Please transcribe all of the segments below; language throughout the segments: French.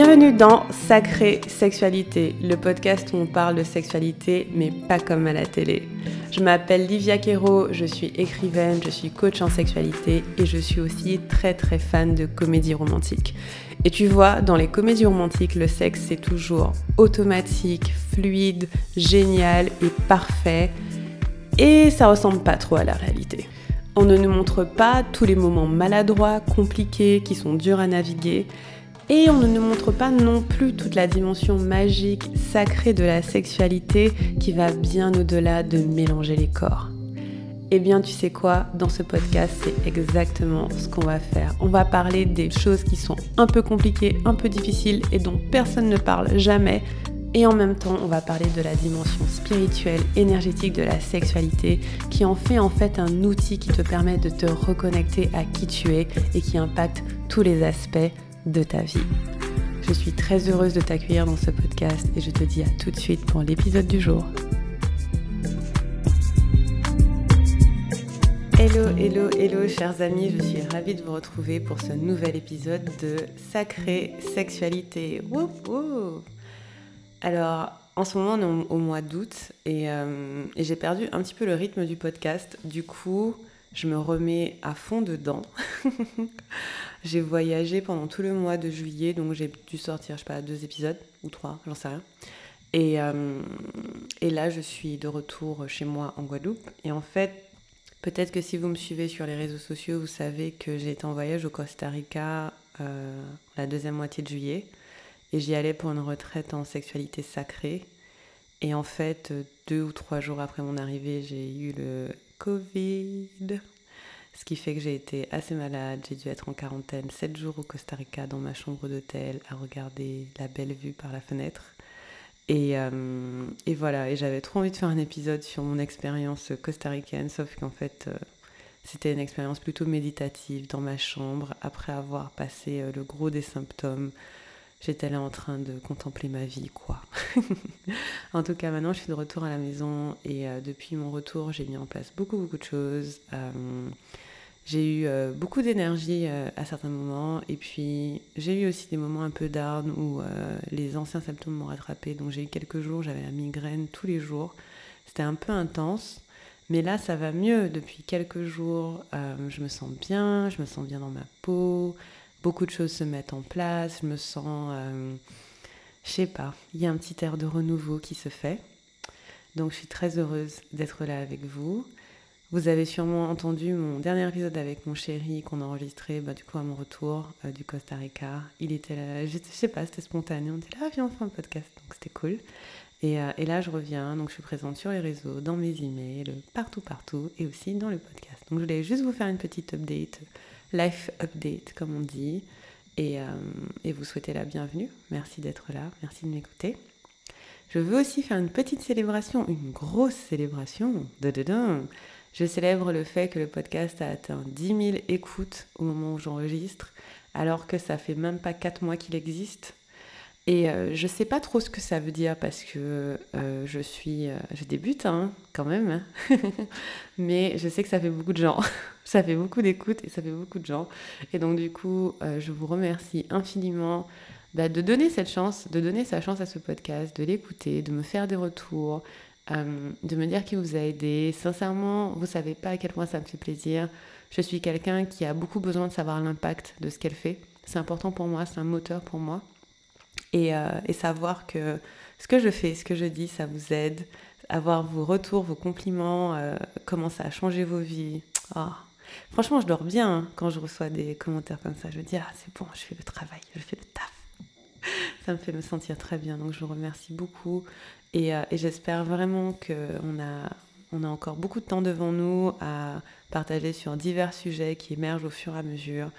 Bienvenue dans Sacrée Sexualité, le podcast où on parle de sexualité, mais pas comme à la télé. Je m'appelle Livia Quero, je suis écrivaine, je suis coach en sexualité et je suis aussi très très fan de comédie romantique. Et tu vois, dans les comédies romantiques, le sexe c'est toujours automatique, fluide, génial et parfait. Et ça ressemble pas trop à la réalité. On ne nous montre pas tous les moments maladroits, compliqués, qui sont durs à naviguer. Et on ne nous montre pas non plus toute la dimension magique, sacrée de la sexualité qui va bien au-delà de mélanger les corps. Eh bien, tu sais quoi, dans ce podcast, c'est exactement ce qu'on va faire. On va parler des choses qui sont un peu compliquées, un peu difficiles et dont personne ne parle jamais, et en même temps, on va parler de la dimension spirituelle, énergétique de la sexualité, qui en fait en fait un outil qui te permet de te reconnecter à qui tu es et qui impacte tous les aspects de ta vie. Je suis très heureuse de t'accueillir dans ce podcast et je te dis à tout de suite pour l'épisode du jour. Hello, hello, hello chers amis, je suis ravie de vous retrouver pour ce nouvel épisode de Sacrée Sexualité. Alors, en ce moment, on est au mois d'août euh, et, j'ai perdu un petit peu le rythme du podcast. Du coup, je me remets à fond dedans. j'ai voyagé pendant tout le mois de juillet, donc j'ai dû sortir, je sais pas, deux épisodes ou trois, j'en sais rien. Et, euh, et là, je suis de retour chez moi en Guadeloupe. Et en fait, peut-être que si vous me suivez sur les réseaux sociaux, vous savez que j'ai été en voyage au Costa Rica euh, la deuxième moitié de juillet. Et j'y allais pour une retraite en sexualité sacrée. Et en fait, deux ou trois jours après mon arrivée, j'ai eu le Covid. Ce qui fait que j'ai été assez malade. J'ai dû être en quarantaine sept jours au Costa Rica dans ma chambre d'hôtel à regarder la belle vue par la fenêtre. Et, euh, voilà, j'avais trop envie de faire un épisode sur mon expérience costaricaine, sauf qu'en fait, euh, c'était une expérience plutôt méditative dans ma chambre après avoir passé euh, le gros des symptômes j'étais là en train de contempler ma vie, quoi. en tout cas, maintenant, je suis de retour à la maison et euh, depuis mon retour, j'ai mis en place beaucoup, beaucoup de choses. Euh, j'ai eu euh, beaucoup d'énergie à certains moments et puis j'ai eu aussi des moments un peu down où les anciens symptômes m'ont rattrapé. Donc j'ai eu quelques jours, j'avais la migraine tous les jours. C'était un peu intense. Mais là, ça va mieux depuis quelques jours. je me sens bien, je me sens bien dans ma peau beaucoup de choses se mettent en place, je me sens, euh, je sais pas, il y a un petit air de renouveau qui se fait. Donc je suis très heureuse d'être là avec vous. Vous avez sûrement entendu mon dernier épisode avec mon chéri qu'on a enregistré bah, du coup à mon retour euh, du Costa Rica. Il était là, je, sais pas, c'était spontané. On était là, ah, viens, on un podcast. Donc c'était cool. Et, euh, et, là, je reviens. Donc je suis présente sur les réseaux, dans mes emails, partout, partout et aussi dans le podcast. Donc je voulais juste vous faire une petite update life update, comme on dit, et, euh, vous souhaiter la bienvenue. Merci d'être là, merci de m'écouter. Je veux aussi faire une petite célébration, une grosse célébration. Je célèbre le fait que le podcast a atteint 10 000 écoutes au moment où j'enregistre, alors que ça fait même pas 4 mois qu'il existe. Et euh, je sais pas trop ce que ça veut dire parce que euh, je suis, euh, je débute hein, quand même, hein. mais je sais que ça fait beaucoup de gens, ça fait beaucoup d'écoutes et ça fait beaucoup de gens. Et donc du coup, je vous remercie infiniment bah, de donner cette chance, de donner sa chance à ce podcast, de l'écouter, de me faire des retours, de me dire qu'il vous a aidé. Sincèrement, vous savez pas à quel point ça me fait plaisir. Je suis quelqu'un qui a beaucoup besoin de savoir l'impact de ce qu'elle fait. C'est important pour moi, c'est un moteur pour moi. Euh, et, savoir que ce que je fais, ce que je dis, ça vous aide, avoir vos retours, vos compliments, euh, comment ça a changé vos vies. Ah. Franchement, je dors bien hein, quand je reçois des commentaires comme ça. Je me dis, ah, c'est bon, je fais le travail, je fais le taf. ça me fait me sentir très bien. Donc, je vous remercie beaucoup. Et, euh, j'espère vraiment qu'on a, on a encore beaucoup de temps devant nous à partager sur divers sujets qui émergent au fur et à mesure.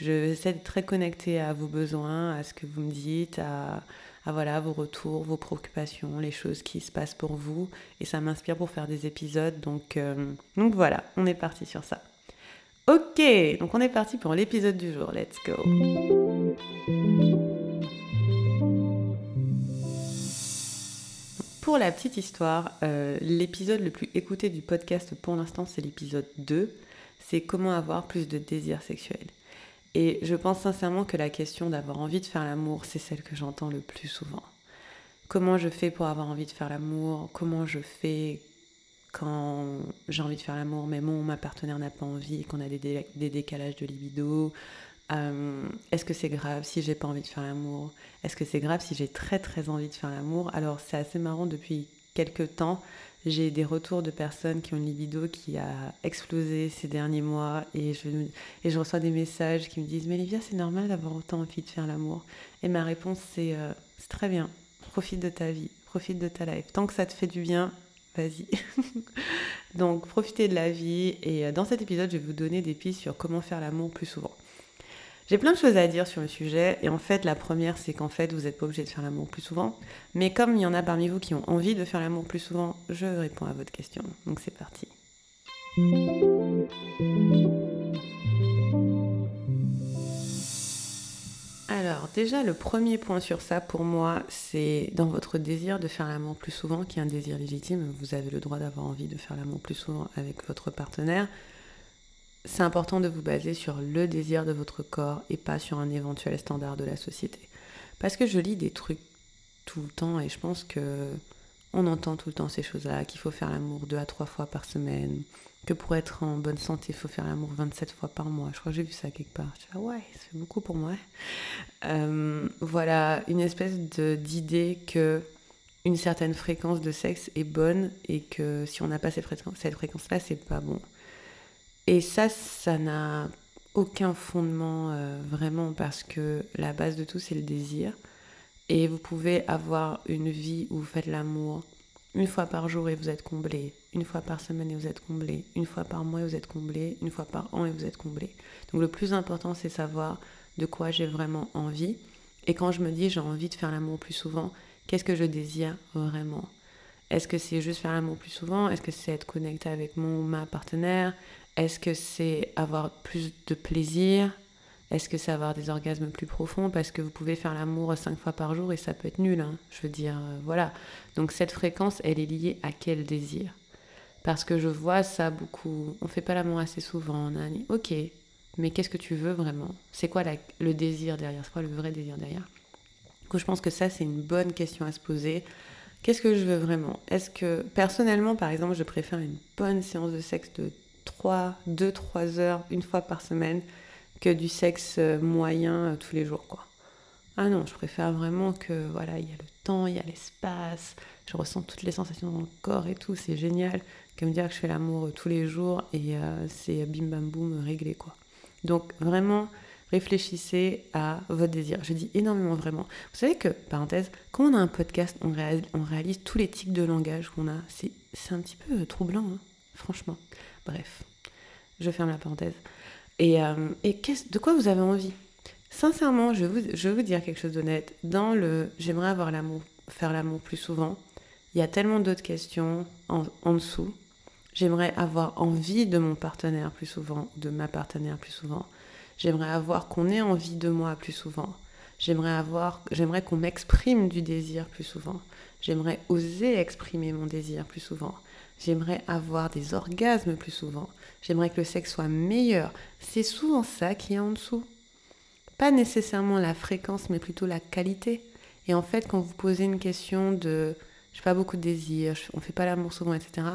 J'essaie d'être très connectée à vos besoins, à ce que vous me dites, à, voilà, vos retours, vos préoccupations, les choses qui se passent pour vous. Et ça m'inspire pour faire des épisodes. Donc, euh, donc voilà, on est parti sur ça. Ok, donc on est parti pour l'épisode du jour. Let's go. Pour la petite histoire, euh, l'épisode le plus écouté du podcast pour l'instant, c'est l'épisode 2. C'est comment avoir plus de désir sexuel. Et je pense sincèrement que la question d'avoir envie de faire l'amour, c'est celle que j'entends le plus souvent. Comment je fais pour avoir envie de faire l'amour? Comment je fais quand j'ai envie de faire l'amour, mais mon ma partenaire n'a pas envie, qu'on a des, décalages de libido euh, Est-ce que c'est grave si j'ai pas envie de faire l'amour? Est-ce que c'est grave si j'ai très très envie de faire l'amour? Alors c'est assez marrant depuis quelques temps. J'ai des retours de personnes qui ont une libido qui a explosé ces derniers mois et je, et je reçois des messages qui me disent Mais Livia, c'est normal d'avoir autant envie de faire l'amour. Et ma réponse, c'est euh, C'est très bien, profite de ta vie, profite de ta life. Tant que ça te fait du bien, vas-y. Donc profitez de la vie et euh, dans cet épisode, je vais vous donner des pistes sur comment faire l'amour plus souvent. J'ai plein de choses à dire sur le sujet et en fait la première c'est qu'en fait vous n'êtes pas obligé de faire l'amour plus souvent mais comme il y en a parmi vous qui ont envie de faire l'amour plus souvent, je réponds à votre question. Donc c'est parti. Alors déjà le premier point sur ça pour moi c'est dans votre désir de faire l'amour plus souvent qui est un désir légitime, vous avez le droit d'avoir envie de faire l'amour plus souvent avec votre partenaire c'est important de vous baser sur le désir de votre corps et pas sur un éventuel standard de la société. Parce que je lis des trucs tout le temps et je pense que on entend tout le temps ces choses-là, qu'il faut faire l'amour deux à trois fois par semaine, que pour être en bonne santé, il faut faire l'amour 27 fois par mois. Je crois que j'ai vu ça quelque part. Je ah ouais, fait beaucoup pour moi. Euh, voilà, une espèce d'idée que une certaine fréquence de sexe est bonne et que si on n'a pas cette fréquence-là, c'est pas bon. Et ça, ça n'a aucun fondement euh, vraiment parce que la base de tout, c'est le désir. Et vous pouvez avoir une vie où vous faites l'amour. Une fois par jour et vous êtes comblé, une fois par semaine et vous êtes comblé, une fois par mois et vous êtes comblé, une fois par an et vous êtes comblé. Donc le plus important, c'est savoir de quoi j'ai vraiment envie. Et quand je me dis j'ai envie de faire l'amour plus souvent, qu'est-ce que je désire vraiment? Est-ce que c'est juste faire l'amour plus souvent? Est-ce que c'est être connecté avec mon ma partenaire? Est-ce que c'est avoir plus de plaisir? Est-ce que c'est avoir des orgasmes plus profonds Parce que vous pouvez faire l'amour cinq fois par jour et ça peut être nul. Hein. Je veux dire, euh, voilà. Donc cette fréquence, elle est liée à quel désir? Parce que je vois ça beaucoup. On fait pas l'amour assez souvent. On a ok, mais qu'est-ce que tu veux vraiment? C'est quoi le désir derrière? C'est quoi le vrai désir derrière? Donc je pense que ça, c'est une bonne question à se poser. Qu'est-ce que je veux vraiment? Est-ce que personnellement, par exemple, je préfère une bonne séance de sexe de 3, 2-3 heures une fois par semaine que du sexe euh, moyen euh, tous les jours quoi. Ah non, je préfère vraiment que voilà, il y a le temps, il y a l'espace, je ressens toutes les sensations dans le corps et tout, c'est génial que me dire que je fais l'amour euh, tous les jours et c'est bim bam boum réglé quoi. Donc vraiment réfléchissez à votre désir. Je dis énormément vraiment. Vous savez que, parenthèse, quand on a un podcast, on réalise, tous les tics de langage qu'on a. C'est un petit peu troublant, hein, franchement. Bref, je ferme la parenthèse. Et, euh, de quoi vous avez envie? Sincèrement, je vais, vous, dire quelque chose d'honnête. Dans le j'aimerais avoir l'amour, faire l'amour plus souvent, il y a tellement d'autres questions en, en dessous. J'aimerais avoir envie de mon partenaire plus souvent, de ma partenaire plus souvent. J'aimerais avoir qu'on ait envie de moi plus souvent. J'aimerais avoir, j'aimerais qu'on m'exprime du désir plus souvent. J'aimerais oser exprimer mon désir plus souvent. J'aimerais avoir des orgasmes plus souvent. J'aimerais que le sexe soit meilleur. C'est souvent ça qui est en dessous. Pas nécessairement la fréquence, mais plutôt la qualité. Et en fait, quand vous posez une question de je n'ai pas beaucoup de désir, on ne fait pas l'amour souvent, etc.,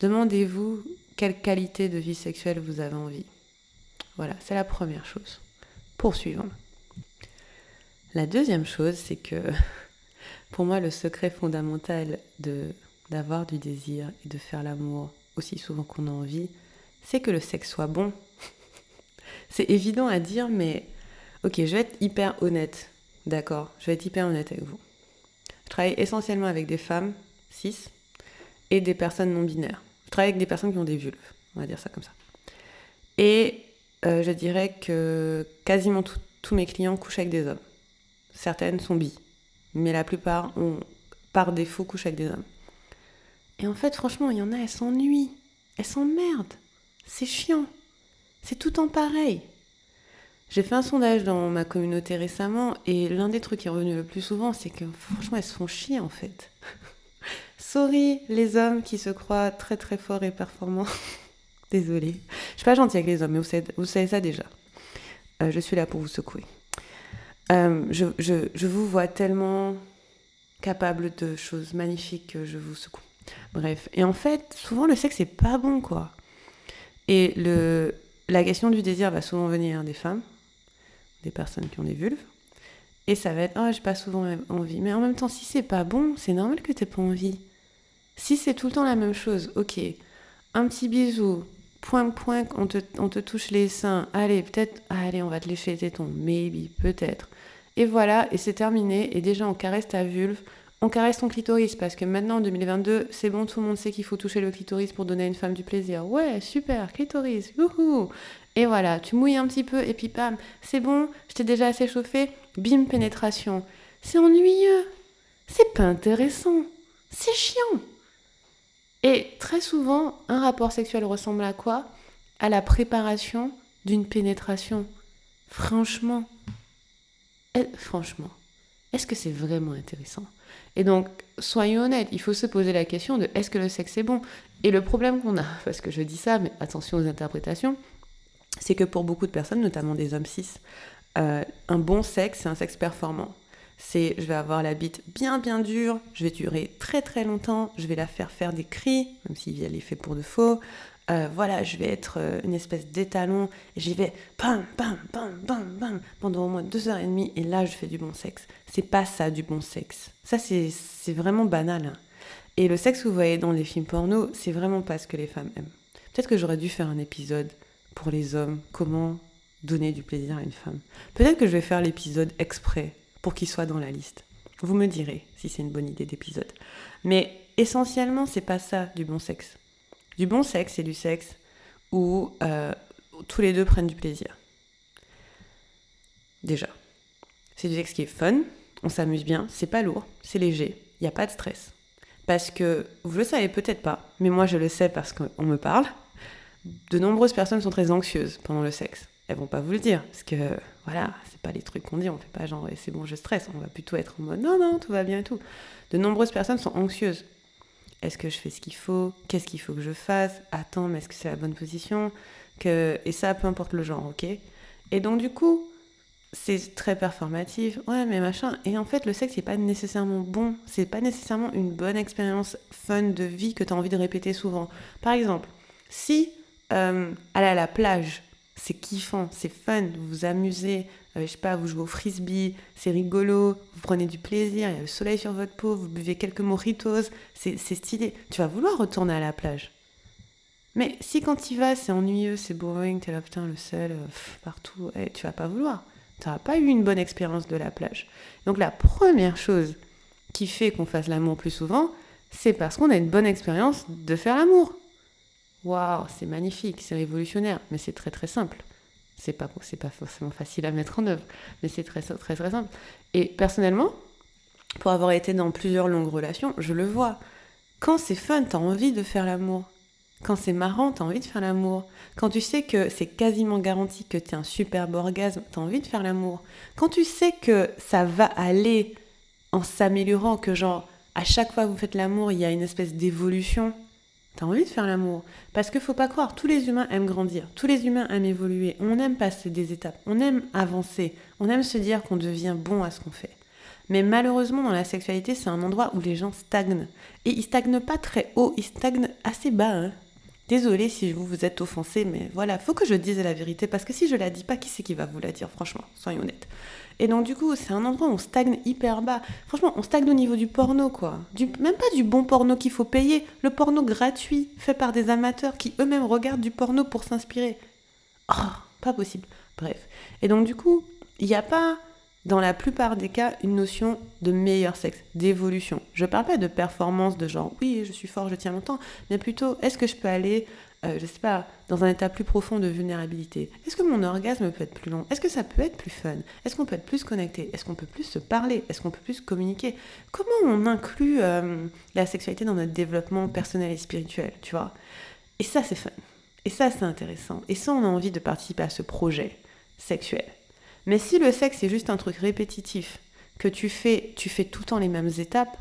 demandez-vous quelle qualité de vie sexuelle vous avez envie. Voilà, c'est la première chose. Poursuivons. La deuxième chose, c'est que pour moi, le secret fondamental de d'avoir du désir et de faire l'amour aussi souvent qu'on a envie, c'est que le sexe soit bon. c'est évident à dire, mais ok, je vais être hyper honnête, d'accord Je vais être hyper honnête avec vous. Je travaille essentiellement avec des femmes, cis, et des personnes non binaires. Je travaille avec des personnes qui ont des vulves, on va dire ça comme ça. Et euh, je dirais que quasiment tous mes clients couchent avec des hommes. Certaines sont bi, mais la plupart ont par défaut couchent avec des hommes. Et en fait, franchement, il y en a, elles s'ennuient. Elles s'emmerdent. C'est chiant. C'est tout en pareil. J'ai fait un sondage dans ma communauté récemment et l'un des trucs qui est revenu le plus souvent, c'est que franchement, elles se font chier en fait. Sorry les hommes qui se croient très très forts et performants. Désolée. Je suis pas gentille avec les hommes, mais vous savez, ça déjà. euh, je suis là pour vous secouer. Euh, je, je, je, vous vois tellement capable de choses magnifiques que je vous secoue. Bref, et en fait, souvent le sexe c'est pas bon quoi. Et le, la question du désir va souvent venir des femmes, des personnes qui ont des vulves. Et ça va être, oh, j'ai pas souvent envie. Mais en même temps, si c'est pas bon, c'est normal que t'aies pas envie. Si c'est tout le temps la même chose, ok, un petit bisou, point point, on te, on te touche les seins, allez, peut-être, allez, on va te lécher les tétons, maybe, peut-être. Et voilà, et c'est terminé, et déjà on caresse ta vulve, on caresse ton clitoris, parce que maintenant en 2022, c'est bon, tout le monde sait qu'il faut toucher le clitoris pour donner à une femme du plaisir. Ouais, super, clitoris, youhou Et voilà, tu mouilles un petit peu, et puis pam, c'est bon, je t'ai déjà assez chauffé, bim, pénétration. C'est ennuyeux, c'est pas intéressant, c'est chiant. Et très souvent, un rapport sexuel ressemble à quoi? À la préparation d'une pénétration. Franchement, franchement, est-ce que c'est vraiment intéressant? Et donc, soyons honnêtes, il faut se poser la question de est-ce que le sexe est bon? Et le problème qu'on a, parce que je dis ça, mais attention aux interprétations, c'est que pour beaucoup de personnes, notamment des hommes cis, euh, un bon sexe, c'est un sexe performant c'est je vais avoir la bite bien bien dure, je vais durer très très longtemps, je vais la faire faire des cris, même si elle est fait pour de faux. Euh, voilà, je vais être euh, une espèce d'étalon j'y vais bam bam bam bam bam pendant au moins deux heures et demie et là je fais du bon sexe. C'est pas ça du bon sexe. Ça c'est vraiment banal. Hein. Et le sexe que vous voyez dans les films porno, c'est vraiment pas ce que les femmes aiment. Peut-être que j'aurais dû faire un épisode pour les hommes, comment donner du plaisir à une femme. Peut-être que je vais faire l'épisode exprès pour qu'il soit dans la liste. Vous me direz si c'est une bonne idée d'épisode. Mais essentiellement, c'est pas ça du bon sexe. Du bon sexe, c'est du sexe où euh, tous les deux prennent du plaisir. Déjà. C'est du sexe qui est fun, on s'amuse bien, c'est pas lourd, c'est léger, il n'y a pas de stress. Parce que vous le savez peut-être pas, mais moi je le sais parce qu'on me parle. De nombreuses personnes sont très anxieuses pendant le sexe. Elles vont pas vous le dire, parce que voilà, c'est pas les trucs qu'on dit, on fait pas genre c'est bon, je stresse, on va plutôt être en mode non, non, tout va bien et tout. De nombreuses personnes sont anxieuses. Est-ce que je fais ce qu'il faut Qu'est-ce qu'il faut que je fasse Attends, mais est-ce que c'est la bonne position. Et ça, peu importe le genre, ok Et donc, du coup, c'est très performatif. Ouais, mais machin. Et en fait, le sexe, c'est pas nécessairement bon. C'est pas nécessairement une bonne expérience fun de vie que tu as envie de répéter souvent. Par exemple, si euh, aller à la plage, c'est kiffant, c'est fun, vous vous amusez, euh, je sais pas, vous jouez au frisbee, c'est rigolo, vous prenez du plaisir, il y a le soleil sur votre peau, vous buvez quelques mojitos, c'est stylé. Tu vas vouloir retourner à la plage. Mais si quand tu vas, c'est ennuyeux, c'est boring, t'es là, putain, le sel, euh, partout, eh, tu vas pas vouloir. Tu n'auras pas eu une bonne expérience de la plage. Donc la première chose qui fait qu'on fasse l'amour plus souvent, c'est parce qu'on a une bonne expérience de faire l'amour waouh, c'est magnifique, c'est révolutionnaire, mais c'est très très simple. C'est pas, c'est pas forcément facile à mettre en œuvre, mais c'est très, très très simple. Et personnellement, pour avoir été dans plusieurs longues relations, je le vois. Quand c'est fun, t'as envie de faire l'amour. Quand c'est marrant, t'as envie de faire l'amour. Quand tu sais que c'est quasiment garanti que t'es un superbe orgasme, t'as envie de faire l'amour. Quand tu sais que ça va aller en s'améliorant, que genre à chaque fois que vous faites l'amour, il y a une espèce d'évolution, T'as envie de faire l'amour. Parce que faut pas croire, tous les humains aiment grandir, tous les humains aiment évoluer, on aime passer des étapes, on aime avancer, on aime se dire qu'on devient bon à ce qu'on fait. Mais malheureusement, dans la sexualité, c'est un endroit où les gens stagnent. Et ils stagnent pas très haut, ils stagnent assez bas. Hein. Désolée si vous vous êtes offensé, mais voilà, faut que je dise la vérité, parce que si je la dis pas, qui c'est qui va vous la dire, franchement, soyons honnêtes. Et donc, du coup, c'est un endroit où on stagne hyper bas. Franchement, on stagne au niveau du porno, quoi. Même pas du bon porno qu'il faut payer, le porno gratuit, fait par des amateurs qui eux-mêmes regardent du porno pour s'inspirer. Oh, pas possible. Bref. Et donc, du coup, il n'y a pas, dans la plupart des cas, une notion de meilleur sexe, d'évolution. Je parle pas de performance, de genre, oui, je suis fort, je tiens longtemps, mais plutôt, est-ce que je peux aller euh, je sais pas, dans un état plus profond de vulnérabilité Est-ce que mon orgasme peut être plus long? Est-ce que ça peut être plus fun? Est-ce qu'on peut être plus connecté? Est-ce qu'on peut plus se parler? Est-ce qu'on peut plus communiquer? Comment on inclut euh, la sexualité dans notre développement personnel et spirituel, tu vois? Et ça, c'est fun. Et ça, c'est intéressant. Et ça, on a envie de participer à ce projet sexuel. Mais si le sexe est juste un truc répétitif, que tu fais, tu fais tout le temps les mêmes étapes,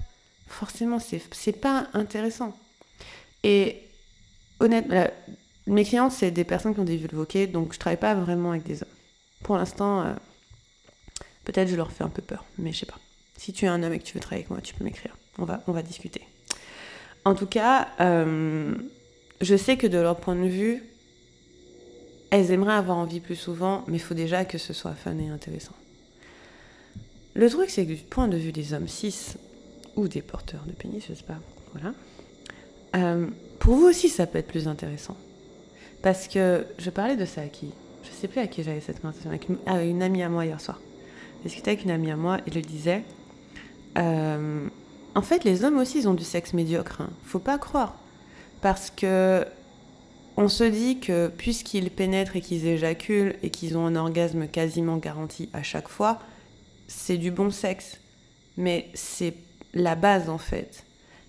forcément, c'est pas intéressant. Et honnêtement, mes clientes, c'est des personnes qui ont des ok? Donc, je travaille pas vraiment avec des hommes. Pour l'instant, euh, peut-être je leur fais un peu peur, mais je sais pas. Si tu es un homme et que tu veux travailler avec moi, tu peux m'écrire. On va, on va discuter. En tout cas, euh, je sais que de leur point de vue, elles aimeraient avoir envie plus souvent, mais il faut déjà que ce soit fun et intéressant. Le truc, c'est que du point de vue des hommes cis ou des porteurs de pénis, je sais pas, voilà, euh, pour vous aussi, ça peut être plus intéressant. Parce que je parlais de ça à qui? Je sais plus à qui j'avais cette conversation, avec une, une amie à moi hier soir. J'ai discuté avec une amie à moi et je disais euh, En fait, les hommes aussi, ils ont du sexe médiocre. Hein. Faut pas croire. Parce que on se dit que puisqu'ils pénètrent et qu'ils éjaculent et qu'ils ont un orgasme quasiment garanti à chaque fois, c'est du bon sexe. Mais c'est la base en fait.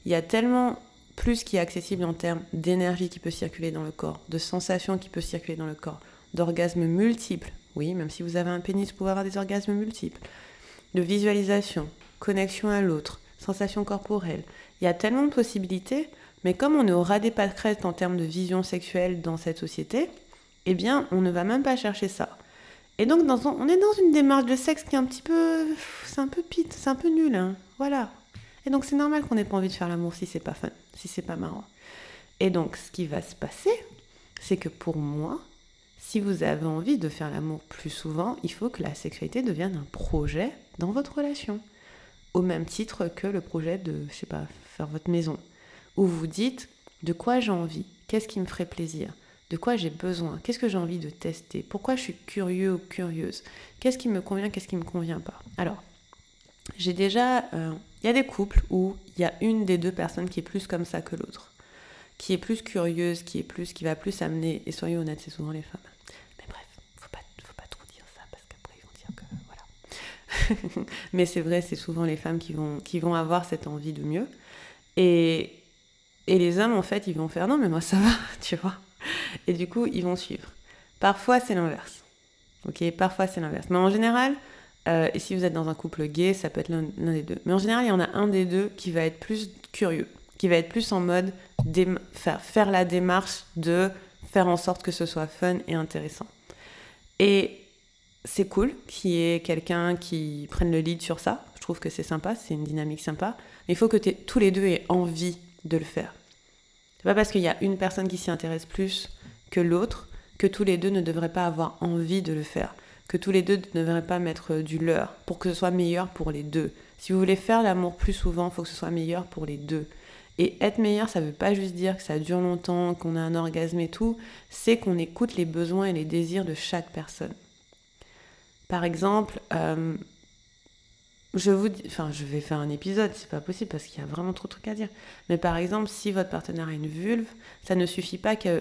Il y a tellement plus qui est accessible en termes d'énergie qui peut circuler dans le corps, de sensations qui peut circuler dans le corps, d'orgasmes multiples. Oui, même si vous avez un pénis, vous pouvez avoir des orgasmes multiples. De visualisation, connexion à l'autre, sensations corporelles. Il y a tellement de possibilités, mais comme on est au ras des pâquerettes en termes de vision sexuelle dans cette société, eh bien, on ne va même pas chercher ça. Et donc, on est dans une démarche de sexe qui est un petit peu. C'est un peu pite, c'est un peu nul. Hein. Voilà. Et donc, c'est normal qu'on n'ait pas envie de faire l'amour si c'est pas fun, si c'est pas marrant. Et donc, ce qui va se passer, c'est que pour moi, si vous avez envie de faire l'amour plus souvent, il faut que la sexualité devienne un projet dans votre relation. Au même titre que le projet de, je sais pas, faire votre maison. Où vous dites de quoi j'ai envie, qu'est-ce qui me ferait plaisir, de quoi j'ai besoin, qu'est-ce que j'ai envie de tester, pourquoi je suis curieux ou curieuse, qu'est-ce qui me convient, qu'est-ce qui me convient pas? Alors, j'ai déjà. Euh, il y a des couples où il y a une des deux personnes qui est plus comme ça que l'autre, qui est plus curieuse, qui est plus, qui va plus amener. Et soyez honnêtes, c'est souvent les femmes. Mais bref, faut pas, faut pas trop dire ça parce qu'après ils vont dire que voilà. Mais c'est vrai, c'est souvent les femmes qui vont, qui vont avoir cette envie de mieux. Et, et les hommes, en fait, ils vont faire non, mais moi ça va, tu vois. Et du coup, ils vont suivre. Parfois, c'est l'inverse. Ok, parfois c'est l'inverse. Mais en général, euh, et si vous êtes dans un couple gay, ça peut être l'un des deux. Mais en général, il y en a un des deux qui va être plus curieux, qui va être plus en mode faire, la démarche de faire en sorte que ce soit fun et intéressant. Et c'est cool qu'il y ait quelqu'un qui prenne le lead sur ça. Je trouve que c'est sympa, c'est une dynamique sympa. Mais il faut que tous les deux aient envie de le faire. C'est pas parce qu'il y a une personne qui s'y intéresse plus que l'autre que tous les deux ne devraient pas avoir envie de le faire que tous les deux ne devraient pas mettre du leur pour que ce soit meilleur pour les deux. Si vous voulez faire l'amour plus souvent, il faut que ce soit meilleur pour les deux. Et être meilleur, ça ne veut pas juste dire que ça dure longtemps, qu'on a un orgasme et tout, c'est qu'on écoute les besoins et les désirs de chaque personne. Par exemple, euh, je vous je vais faire un épisode, c'est pas possible parce qu'il y a vraiment trop de trucs à dire. Mais par exemple, si votre partenaire a une vulve, ça ne suffit pas que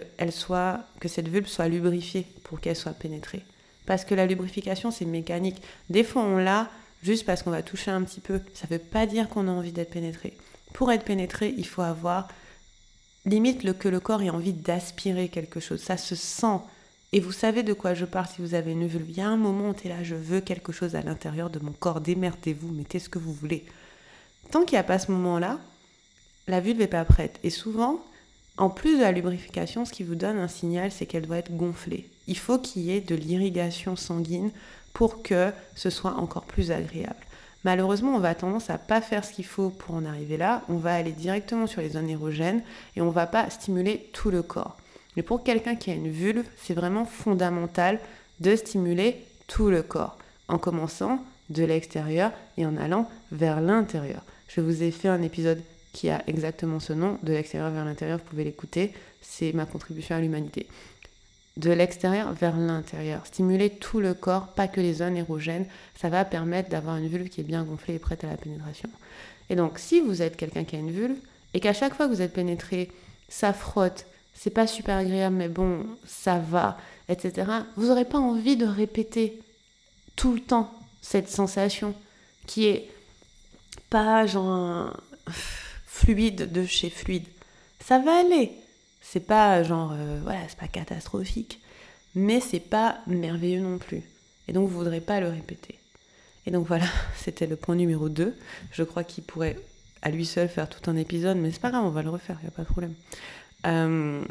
cette vulve soit lubrifiée pour qu'elle soit pénétrée. Parce que la lubrification, c'est mécanique. Des fois, on l'a juste parce qu'on va toucher un petit peu. Ça ne veut pas dire qu'on a envie d'être pénétré. Pour être pénétré, il faut avoir limite le, que le corps ait envie d'aspirer quelque chose. Ça se sent. Et vous savez de quoi je parle si vous avez une vulve. Il y a un moment où tu es là, je veux quelque chose à l'intérieur de mon corps. Démerdez-vous, mettez ce que vous voulez. Tant qu'il n'y a pas ce moment-là, la vulve n'est pas prête. Et souvent, en plus de la lubrification, ce qui vous donne un signal, c'est qu'elle doit être gonflée. Il faut qu'il y ait de l'irrigation sanguine pour que ce soit encore plus agréable. Malheureusement, on va tendance à pas faire ce qu'il faut pour en arriver là. On va aller directement sur les zones érogènes et on va pas stimuler tout le corps. Mais pour quelqu'un qui a une vulve, c'est vraiment fondamental de stimuler tout le corps, en commençant de l'extérieur et en allant vers l'intérieur. Je vous ai fait un épisode qui a exactement ce nom, de l'extérieur vers l'intérieur, vous pouvez l'écouter, c'est ma contribution à l'humanité. De l'extérieur vers l'intérieur, stimuler tout le corps, pas que les zones érogènes, ça va permettre d'avoir une vulve qui est bien gonflée et prête à la pénétration. Et donc, si vous êtes quelqu'un qui a une vulve, et qu'à chaque fois que vous êtes pénétré, ça frotte, c'est pas super agréable, mais bon, ça va, etc., vous n'aurez pas envie de répéter tout le temps cette sensation qui est pas genre fluide de chez fluide. Ça va aller. C'est pas genre, euh, voilà, c'est pas catastrophique, mais c'est pas merveilleux non plus. Et donc, vous voudrez pas le répéter. Et donc voilà, c'était le point numéro 2. Je crois qu'il pourrait à lui seul faire tout un épisode, mais c'est pas grave, on va le refaire, il a pas de problème. Euh,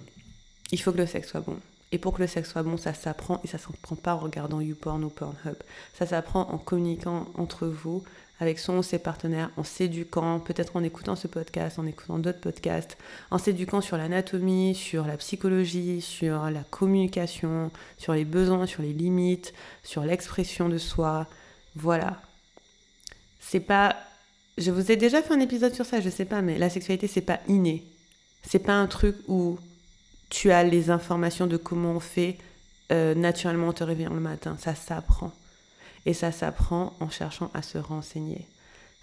il faut que le sexe soit bon. Et pour que le sexe soit bon, ça s'apprend et ça s'apprend pas en regardant YouPorn ou Pornhub. Ça s'apprend en communiquant entre vous, avec son ou ses partenaires, en s'éduquant, peut-être en écoutant ce podcast, en écoutant d'autres podcasts, en s'éduquant sur l'anatomie, sur la psychologie, sur la communication, sur les besoins, sur les limites, sur l'expression de soi. Voilà. C'est pas. Je vous ai déjà fait un épisode sur ça, je sais pas, mais la sexualité, c'est pas inné. C'est pas un truc où tu as les informations de comment on fait euh, naturellement en te réveillant le matin. Ça s'apprend. Et ça s'apprend en cherchant à se renseigner.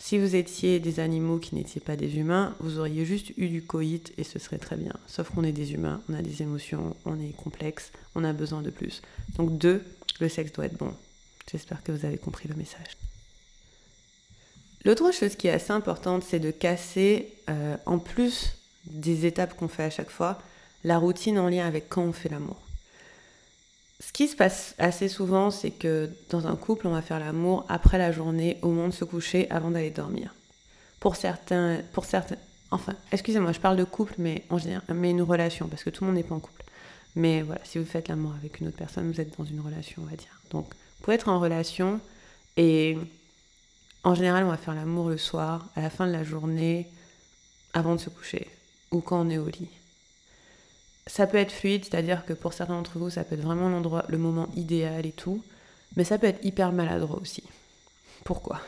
Si vous étiez des animaux qui n'étiez pas des humains, vous auriez juste eu du coït et ce serait très bien. Sauf qu'on est des humains, on a des émotions, on est complexe, on a besoin de plus. Donc deux, le sexe doit être bon. J'espère que vous avez compris le message. L'autre chose qui est assez importante, c'est de casser, euh, en plus des étapes qu'on fait à chaque fois, la routine en lien avec quand on fait l'amour. Ce qui se passe assez souvent, c'est que dans un couple, on va faire l'amour après la journée, au moment de se coucher, avant d'aller dormir. Pour certains, pour certains, enfin, excusez-moi, je parle de couple, mais en général, mais une relation, parce que tout le monde n'est pas en couple. Mais voilà, si vous faites l'amour avec une autre personne, vous êtes dans une relation, on va dire. Donc, pouvez être en relation et en général, on va faire l'amour le soir, à la fin de la journée, avant de se coucher, ou quand on est au lit ça peut être fluide, c'est-à-dire que pour certains d'entre vous, ça peut être vraiment l'endroit, le moment idéal et tout, mais ça peut être hyper maladroit aussi. Pourquoi?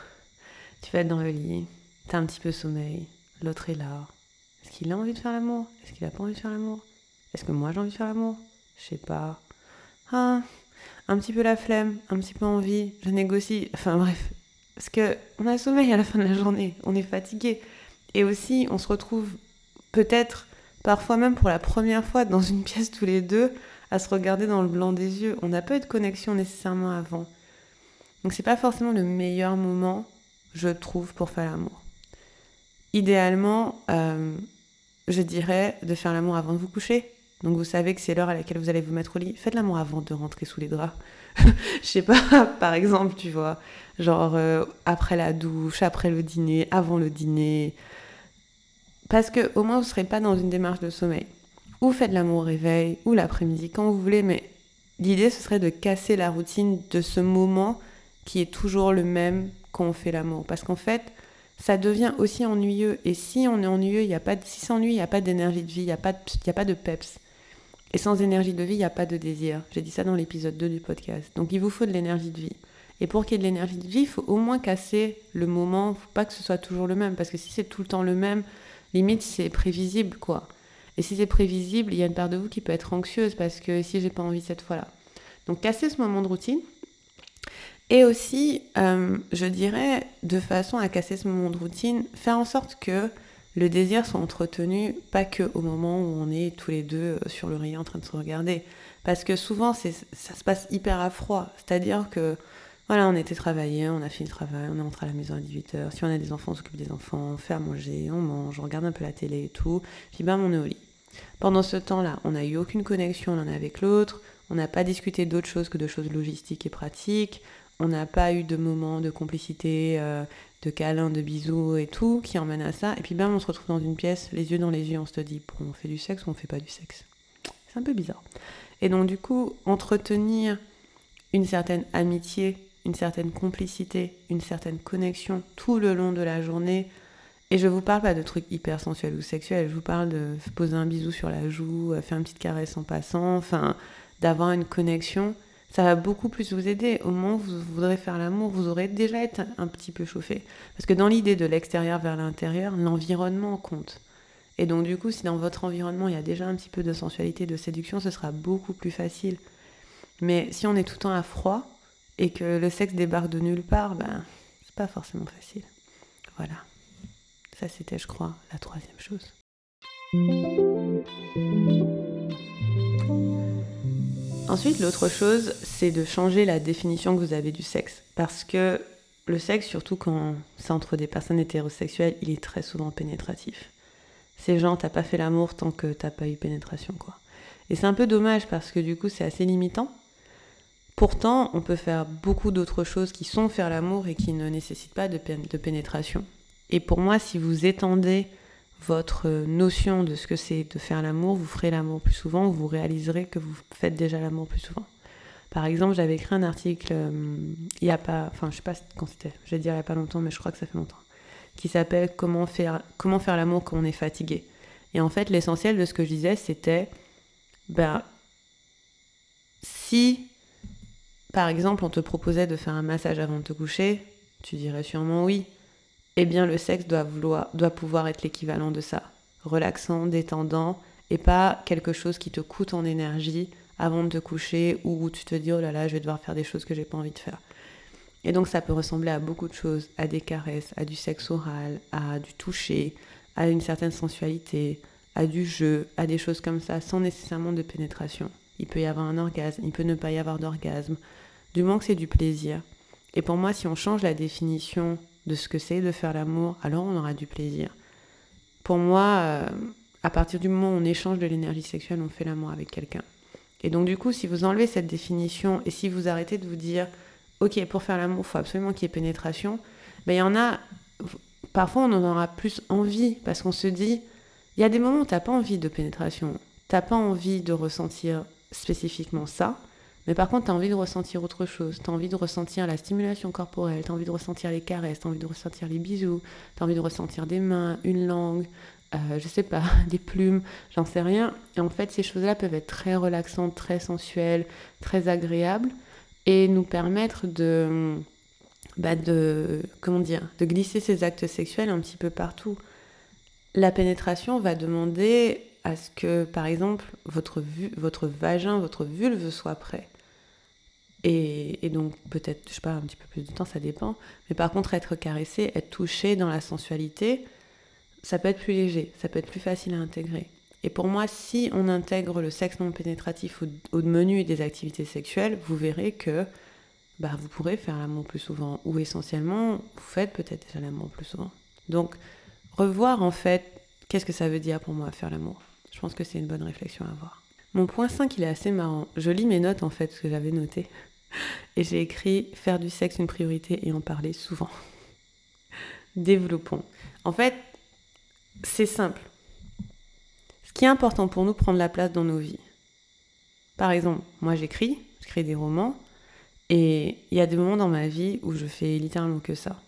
Tu vas être dans le lit, t'as un petit peu sommeil, l'autre est là. Est-ce qu'il a envie de faire l'amour? Est-ce qu'il a pas envie de faire l'amour? Est-ce que moi j'ai envie de faire l'amour? Je sais pas. Ah, un petit peu la flemme, un petit peu envie, je négocie. Enfin bref, parce que on a sommeil à la fin de la journée, on est fatigué. Et aussi, on se retrouve peut-être parfois même pour la première fois dans une pièce tous les deux, à se regarder dans le blanc des yeux. On n'a pas eu de connexion nécessairement avant. Donc c'est pas forcément le meilleur moment, je trouve, pour faire l'amour. Idéalement, euh, je dirais de faire l'amour avant de vous coucher. Donc vous savez que c'est l'heure à laquelle vous allez vous mettre au lit. Faites l'amour avant de rentrer sous les draps. je sais pas, par exemple, tu vois, genre euh, après la douche, après le dîner, avant le dîner, parce que au moins vous ne serez pas dans une démarche de sommeil. Ou faites l'amour au réveil, ou l'après-midi, quand vous voulez, mais l'idée ce serait de casser la routine de ce moment qui est toujours le même quand on fait l'amour. Parce qu'en fait, ça devient aussi ennuyeux. Et si on est ennuyeux, y a pas de, si s'ennuie, il n'y a pas d'énergie de vie, il n'y a, a pas de peps. Et sans énergie de vie, il n'y a pas de désir. J'ai dit ça dans l'épisode 2 du podcast. Donc il vous faut de l'énergie de vie. Et pour qu'il y ait de l'énergie de vie, il faut au moins casser le moment. Il ne faut pas que ce soit toujours le même. Parce que si c'est tout le temps le même, limite c'est prévisible quoi. Et si c'est prévisible, il y a une part de vous qui peut être anxieuse parce que si j'ai pas envie cette fois-là. Donc casser ce moment de routine. Et aussi, euh, je dirais, de façon à casser ce moment de routine, faire en sorte que le désir soit entretenu, pas que au moment où on est tous les deux euh, sur le rayon en train de se regarder. Parce que souvent, ça se passe hyper à froid. C'est-à-dire que voilà, on était travaillé, on a fini le travail, on est rentré à la maison à 18h. Si on a des enfants, on s'occupe des enfants, on fait à manger, on mange, on regarde un peu la télé et tout. Puis bam, on est au lit. Pendant ce temps-là, on n'a eu aucune connexion l'un avec l'autre, on n'a pas discuté d'autre chose que de choses logistiques et pratiques, on n'a pas eu de moments de complicité, euh, de câlins, de bisous et tout qui emmènent à ça. Et puis bam, on se retrouve dans une pièce, les yeux dans les yeux, on se dit, bon, on fait du sexe ou on fait pas du sexe? C'est un peu bizarre. Et donc du coup, entretenir une certaine amitié une certaine complicité, une certaine connexion tout le long de la journée. Et je vous parle pas de trucs hyper sensuels ou sexuels, je vous parle de poser un bisou sur la joue, faire une petite caresse en passant, enfin, d'avoir une connexion. Ça va beaucoup plus vous aider. Au moment où vous voudrez faire l'amour, vous aurez déjà été un petit peu chauffé. Parce que dans l'idée de l'extérieur vers l'intérieur, l'environnement compte. Et donc du coup, si dans votre environnement, il y a déjà un petit peu de sensualité, de séduction, ce sera beaucoup plus facile. Mais si on est tout le temps à froid, et que le sexe débarque de nulle part, ben, c'est pas forcément facile. Voilà. Ça, c'était, je crois, la troisième chose. Ensuite, l'autre chose, c'est de changer la définition que vous avez du sexe. Parce que le sexe, surtout quand c'est entre des personnes hétérosexuelles, il est très souvent pénétratif. Ces gens, t'as pas fait l'amour tant que t'as pas eu pénétration, quoi. Et c'est un peu dommage parce que du coup, c'est assez limitant. Pourtant, on peut faire beaucoup d'autres choses qui sont faire l'amour et qui ne nécessitent pas de, pénétration. Et pour moi, si vous étendez votre notion de ce que c'est de faire l'amour, vous ferez l'amour plus souvent, vous réaliserez que vous faites déjà l'amour plus souvent. Par exemple, j'avais écrit un article euh, il n'y a pas, enfin je sais pas quand c'était, je vais dire il n'y a pas longtemps, mais je crois que ça fait longtemps, qui s'appelle comment faire, comment faire l'amour quand on est fatigué. Et en fait, l'essentiel de ce que je disais, c'était, ben, si, par exemple, on te proposait de faire un massage avant de te coucher, tu dirais sûrement oui. Eh bien, le sexe doit, vouloir, doit pouvoir être l'équivalent de ça. Relaxant, détendant, et pas quelque chose qui te coûte en énergie avant de te coucher ou où tu te dis oh là là, je vais devoir faire des choses que j'ai pas envie de faire. Et donc ça peut ressembler à beaucoup de choses, à des caresses, à du sexe oral, à du toucher, à une certaine sensualité, à du jeu, à des choses comme ça, sans nécessairement de pénétration. Il peut y avoir un orgasme, il peut ne pas y avoir d'orgasme, du moment que c'est du plaisir. Et pour moi, si on change la définition de ce que c'est de faire l'amour, alors on aura du plaisir. Pour moi, euh, à partir du moment où on échange de l'énergie sexuelle, on fait l'amour avec quelqu'un. Et donc du coup, si vous enlevez cette définition et si vous arrêtez de vous dire, ok, pour faire l'amour, il faut absolument qu'il y ait pénétration, ben il y en a, parfois on en aura plus envie parce qu'on se dit, il y a des moments où tu n'as pas envie de pénétration, tu n'as pas envie de ressentir spécifiquement ça, mais par contre, tu as envie de ressentir autre chose. Tu as envie de ressentir la stimulation corporelle, tu as envie de ressentir les caresses, tu as envie de ressentir les bisous, tu as envie de ressentir des mains, une langue, euh, je sais pas, des plumes, j'en sais rien. Et en fait, ces choses-là peuvent être très relaxantes, très sensuelles, très agréables et nous permettre de, bah de, comment dire, de glisser ces actes sexuels un petit peu partout. La pénétration va demander à ce que, par exemple, votre, votre vagin, votre vulve soit prêt. Et, donc, peut-être, je sais pas, un petit peu plus de temps, ça dépend. Mais par contre, être caressé, être touché dans la sensualité, ça peut être plus léger, ça peut être plus facile à intégrer. Et pour moi, si on intègre le sexe non pénétratif au, menu des activités sexuelles, vous verrez que bah, vous pourrez faire l'amour plus souvent. Ou essentiellement, vous faites peut-être déjà l'amour plus souvent. Donc, revoir en fait, qu'est-ce que ça veut dire pour moi faire l'amour? Je pense que c'est une bonne réflexion à avoir. Mon point 5, il est assez marrant. Je lis mes notes en fait, ce que j'avais noté. Et j'ai écrit faire du sexe une priorité et en parler souvent. Développons. En fait, c'est simple. Ce qui est important pour nous, prendre la place dans nos vies. Par exemple, moi j'écris, j'écris des romans, et il y a des moments dans ma vie où je fais littéralement que ça.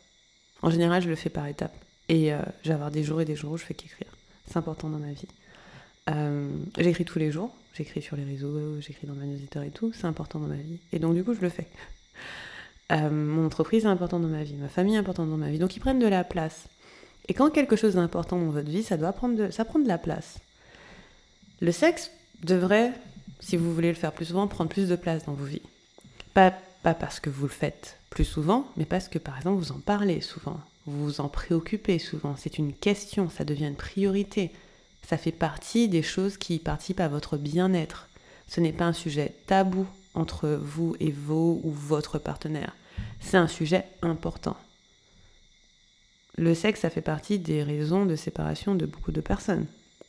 En général, je le fais par étapes. Et euh, je vais avoir des jours et des jours où je fais qu'écrire. C'est important dans ma vie. Euh, j'écris tous les jours, j'écris sur les réseaux, j'écris dans ma newsletter et tout, c'est important dans ma vie. Et donc du coup, je le fais. Euh, mon entreprise est importante dans ma vie, ma famille est importante dans ma vie. Donc ils prennent de la place. Et quand quelque chose d'important dans votre vie, ça doit prendre de, ça prend de la place. Le sexe devrait, si vous voulez le faire plus souvent, prendre plus de place dans vos vies. Pas, pas parce que vous le faites plus souvent, mais parce que par exemple vous en parlez souvent, vous vous en préoccupez souvent. C'est une question, ça devient une priorité. Ça fait partie des choses qui participent à votre bien-être. Ce n'est pas un sujet tabou entre vous et vos ou votre partenaire. C'est un sujet important le sexe, ça fait partie des raisons de séparation de beaucoup de personnes.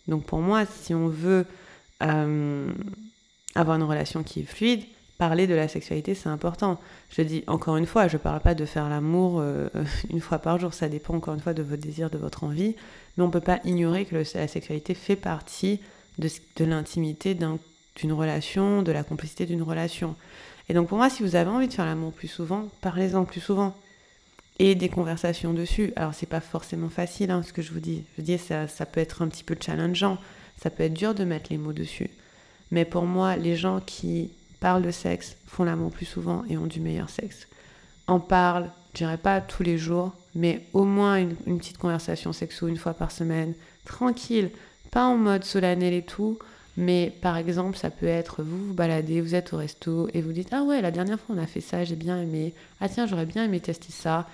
Donc pour moi, si on veut euh, avoir une relation qui est fluide, parler de la sexualité, c'est important. Je dis encore une fois, je ne parle pas de faire l'amour euh, une fois par jour, ça dépend encore une fois de votre désir, de votre envie, mais on ne peut pas ignorer que la sexualité fait partie de, l'intimité d'une relation, de la complicité d'une relation. Et donc pour moi, si vous avez envie de faire l'amour plus souvent, parlez-en plus souvent et des conversations dessus. Alors c'est pas forcément facile hein, ce que je vous dis. Je dis ça, ça peut être un petit peu challengeant, ça peut être dur de mettre les mots dessus. Mais pour moi, les gens qui parlent de sexe font l'amour plus souvent et ont du meilleur sexe. En parlent, je dirais pas tous les jours, mais au moins une, petite conversation sexo une fois par semaine, tranquille, pas en mode solennel et tout, mais par exemple, ça peut être vous vous baladez, vous êtes au resto et vous dites Ah ouais, la dernière fois on a fait ça, j'ai bien aimé. Ah tiens, j'aurais bien aimé tester ça.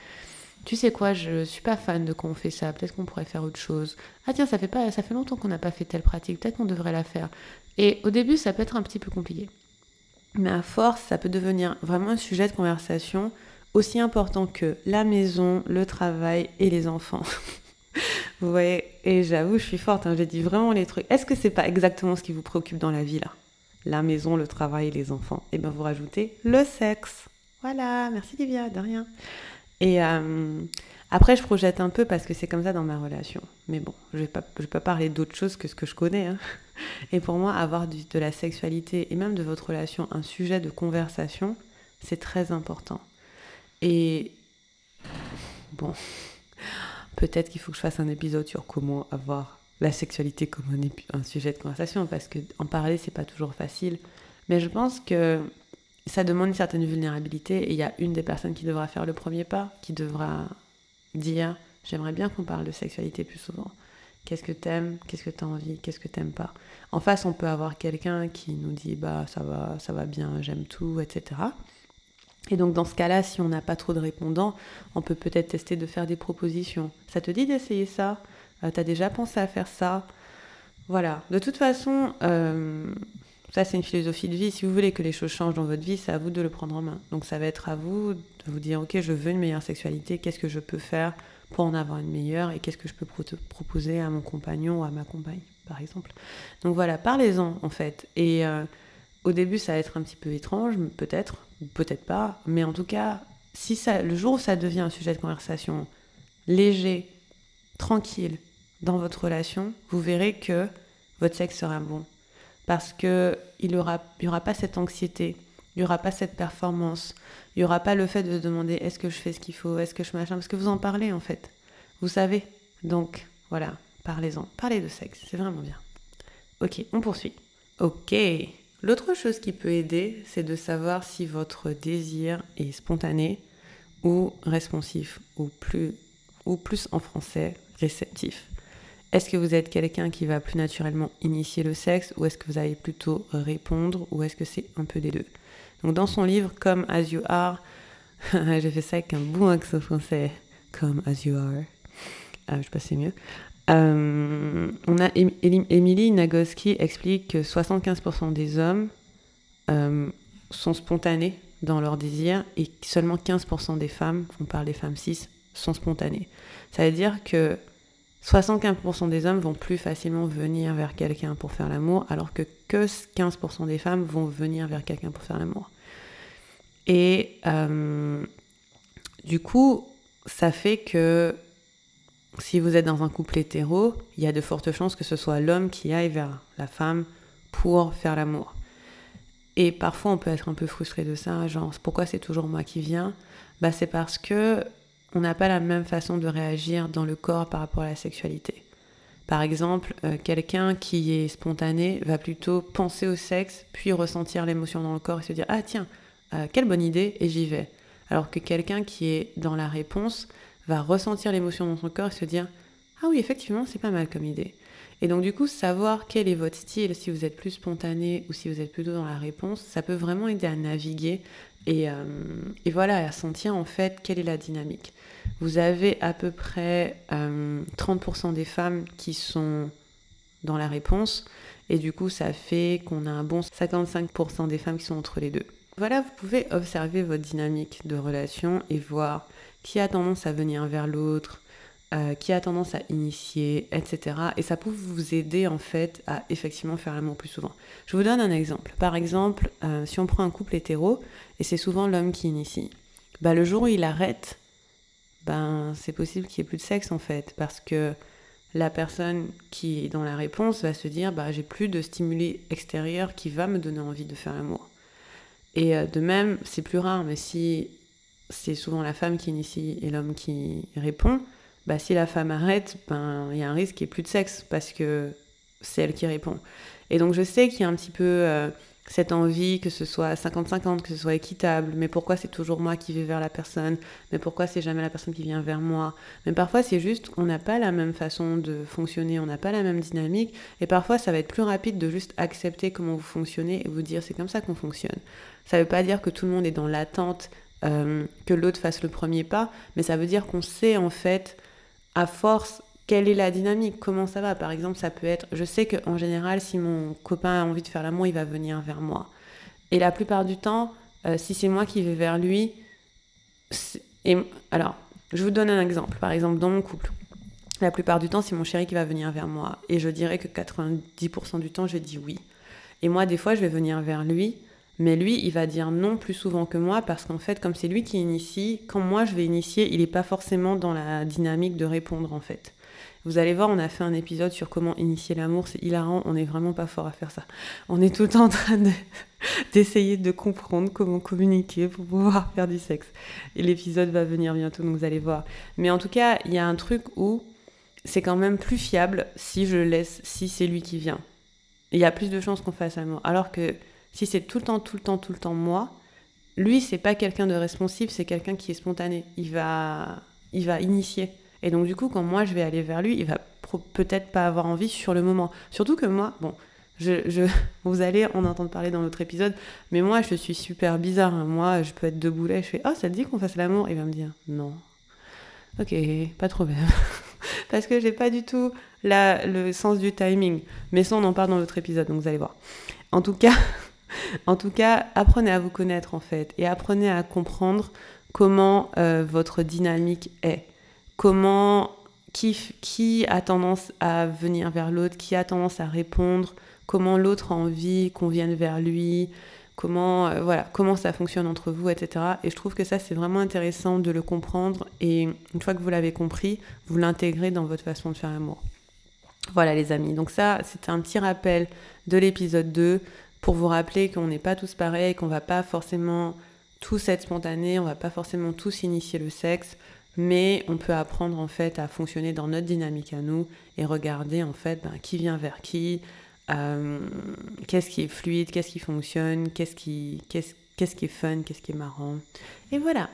Tu sais quoi, je suis pas fan de quand on fait ça, peut-être qu'on pourrait faire autre chose. Ah tiens, ça fait, pas, ça fait longtemps qu'on n'a pas fait telle pratique, peut-être qu'on devrait la faire. Et au début, ça peut être un petit peu compliqué. Mais à force, ça peut devenir vraiment un sujet de conversation aussi important que la maison, le travail et les enfants. Vous voyez, et j'avoue, je suis forte, hein, j'ai dit vraiment les trucs. Est-ce que c'est pas exactement ce qui vous préoccupe dans la vie là? La maison, le travail, les enfants. Et eh bien vous rajoutez le sexe. Voilà, merci Livia, de rien. Et euh, Après, je projette un peu parce que c'est comme ça dans ma relation. Mais bon, je ne vais, pas, parler d'autre chose que ce que je connais. Hein. Et pour moi, avoir de la sexualité et même de votre relation un sujet de conversation, c'est très important. Et bon, peut-être qu'il faut que je fasse un épisode sur comment avoir la sexualité comme un, sujet de conversation, parce qu'en parler, c'est pas toujours facile. Mais je pense que ça demande une certaine vulnérabilité, et il y a une des personnes qui devra faire le premier pas, qui devra dire J'aimerais bien qu'on parle de sexualité plus souvent. Qu'est-ce que t'aimes? Qu'est-ce que t'as envie? Qu'est-ce que t'aimes pas? En face, on peut avoir quelqu'un qui nous dit Bah, ça va, ça va bien, j'aime tout, etc. Et donc dans ce cas-là, si on n'a pas trop de répondants, on peut peut-être tester de faire des propositions. Ça te dit d'essayer ça? Euh, T'as déjà pensé à faire ça? Voilà. De toute façon, euh, ça c'est une philosophie de vie. Si vous voulez que les choses changent dans votre vie, c'est à vous de le prendre en main. Donc ça va être à vous de vous dire, ok, je veux une meilleure sexualité, qu'est-ce que je peux faire pour en avoir une meilleure et qu'est-ce que je peux proposer à mon compagnon ou à ma compagne, par exemple. Donc voilà, parlez-en en fait. Et euh, au début, ça va être un petit peu étrange, peut-être, peut-être pas, mais en tout cas, si ça, le jour où ça devient un sujet de conversation léger, tranquille dans votre relation, vous verrez que votre sexe sera bon. Parce qu'il n'y aura, y aura pas cette anxiété, il n'y aura pas cette performance, il n'y aura pas le fait de se demander est-ce que je fais ce qu'il faut, est-ce que je machin, parce que vous en parlez en fait. Vous savez. Donc voilà, parlez-en. Parlez de sexe, c'est vraiment bien. Ok, on poursuit. Ok, L'autre chose qui peut aider, c'est de savoir si votre désir est spontané ou responsif, ou plus, ou plus en français, réceptif. Est-ce que vous êtes quelqu'un qui va plus naturellement initier le sexe, ou est-ce que vous allez plutôt répondre, ou est-ce que c'est un peu des deux? Donc dans son livre, Comme As You Are, j'ai fait ça avec un bon accent français, Comme As You Are, ah, je sais pas si c'est mieux. Euh, on a Emily Nagoski explique que 75% des hommes euh, sont spontanés dans leur désir et seulement 15% des femmes, on parle des femmes cis, sont spontanées. Ça veut dire que 75% des hommes vont plus facilement venir vers quelqu'un pour faire l'amour, alors que que 15% des femmes vont venir vers quelqu'un pour faire l'amour. Et euh, du coup, ça fait que si vous êtes dans un couple hétéro, il y a de fortes chances que ce soit l'homme qui aille vers la femme pour faire l'amour. Et parfois, on peut être un peu frustré de ça, genre pourquoi c'est toujours moi qui viens? Bah, c'est parce que on n'a pas la même façon de réagir dans le corps par rapport à la sexualité. Par exemple, euh, quelqu'un qui est spontané va plutôt penser au sexe, puis ressentir l'émotion dans le corps et se dire ah tiens, euh, quelle bonne idée et j'y vais. Alors que quelqu'un qui est dans la réponse va ressentir l'émotion dans son corps et se dire Ah oui, effectivement, c'est pas mal comme idée. Et donc, du coup, savoir quel est votre style, si vous êtes plus spontané ou si vous êtes plutôt dans la réponse, ça peut vraiment aider à naviguer et, euh, voilà, à sentir en fait quelle est la dynamique. Vous avez à peu près 30% euh, des femmes qui sont dans la réponse, et du coup, ça fait qu'on a un bon 55% des femmes qui sont entre les deux. Voilà, vous pouvez observer votre dynamique de relation et voir qui a tendance à venir vers l'autre, euh, qui a tendance à initier, etc. Et ça peut vous aider en fait à effectivement faire l'amour plus souvent. Je vous donne un exemple. Par exemple, euh, si on prend un couple hétéro, et c'est souvent l'homme qui initie, bah, le jour où il arrête, ben, c'est possible qu'il n'y ait plus de sexe en fait, parce que la personne qui est dans la réponse va se dire bah, j'ai plus de stimuli extérieur qui va me donner envie de faire l'amour. Et euh, de même, c'est plus rare, mais si c'est souvent la femme qui initie et l'homme qui répond, bah, si la femme arrête, ben il y a un risque qu'il n'y ait plus de sexe parce que c'est elle qui répond. Et donc je sais qu'il y a un petit peu euh, cette envie que ce soit 50-50, que ce soit équitable, mais pourquoi c'est toujours moi qui vais vers la personne, mais pourquoi c'est jamais la personne qui vient vers moi? Mais parfois c'est juste qu'on n'a pas la même façon de fonctionner, on n'a pas la même dynamique, et parfois ça va être plus rapide de juste accepter comment vous fonctionnez et vous dire c'est comme ça qu'on fonctionne. Ça ne veut pas dire que tout le monde est dans l'attente euh, que l'autre fasse le premier pas, mais ça veut dire qu'on sait en fait, à force, quelle est la dynamique, comment ça va? Par exemple, ça peut être, je sais qu'en général, si mon copain a envie de faire l'amour, il va venir vers moi. Et la plupart du temps, euh, si c'est moi qui vais vers lui, et alors, je vous donne un exemple. Par exemple, dans mon couple, la plupart du temps, c'est mon chéri qui va venir vers moi. Et je dirais que 90% du temps, je dis oui. Et moi, des fois, je vais venir vers lui, Mais lui, il va dire non plus souvent que moi parce qu'en fait, comme c'est lui qui initie, quand moi je vais initier, il n'est pas forcément dans la dynamique de répondre en fait. Vous allez voir, on a fait un épisode sur comment initier l'amour, c'est hilarant, on n'est vraiment pas fort à faire ça. On est tout le temps en train d'essayer de, comprendre comment communiquer pour pouvoir faire du sexe. Et l'épisode va venir bientôt, donc vous allez voir. Mais en tout cas, il y a un truc où c'est quand même plus fiable si je laisse, si c'est lui qui vient. Il y a plus de chances qu'on fasse l'amour. Alors que si c'est tout le temps, tout le temps, tout le temps moi, lui, c'est pas quelqu'un de responsif, c'est quelqu'un qui est spontané. Il va, il va initier. Et donc, du coup, quand moi je vais aller vers lui, il va peut-être pas avoir envie sur le moment. Surtout que moi, bon, je, vous allez en entendre parler dans l'autre épisode, mais moi, je suis super bizarre. Hein. Moi, je peux être debout là, je fais Oh, ça te dit qu'on fasse l'amour? Il va me dire Non. Ok, pas de problème. Parce que j'ai pas du tout la, le sens du timing. Mais ça, on en parle dans l'autre épisode, donc vous allez voir. En tout cas, en tout cas, apprenez à vous connaître en fait et apprenez à comprendre comment euh, votre dynamique est comment qui, a tendance à venir vers l'autre, qui a tendance à répondre, comment l'autre a envie qu'on vienne vers lui, comment euh, voilà comment ça fonctionne entre vous, etc. Et je trouve que ça c'est vraiment intéressant de le comprendre et une fois que vous l'avez compris, vous l'intégrez dans votre façon de faire l'amour. Voilà les amis, donc ça c'était un petit rappel de l'épisode 2 pour vous rappeler qu'on n'est pas tous pareils, qu'on va pas forcément tous être spontanés, on va pas forcément tous initier le sexe mais on peut apprendre en fait à fonctionner dans notre dynamique à nous et regarder en fait ben, qui vient vers qui, euh, qu'est-ce qui est fluide, qu'est-ce qui fonctionne, qu'est-ce qui, qu'est-ce, qu'est-ce qui est fun, qu'est-ce qui est marrant. Et voilà.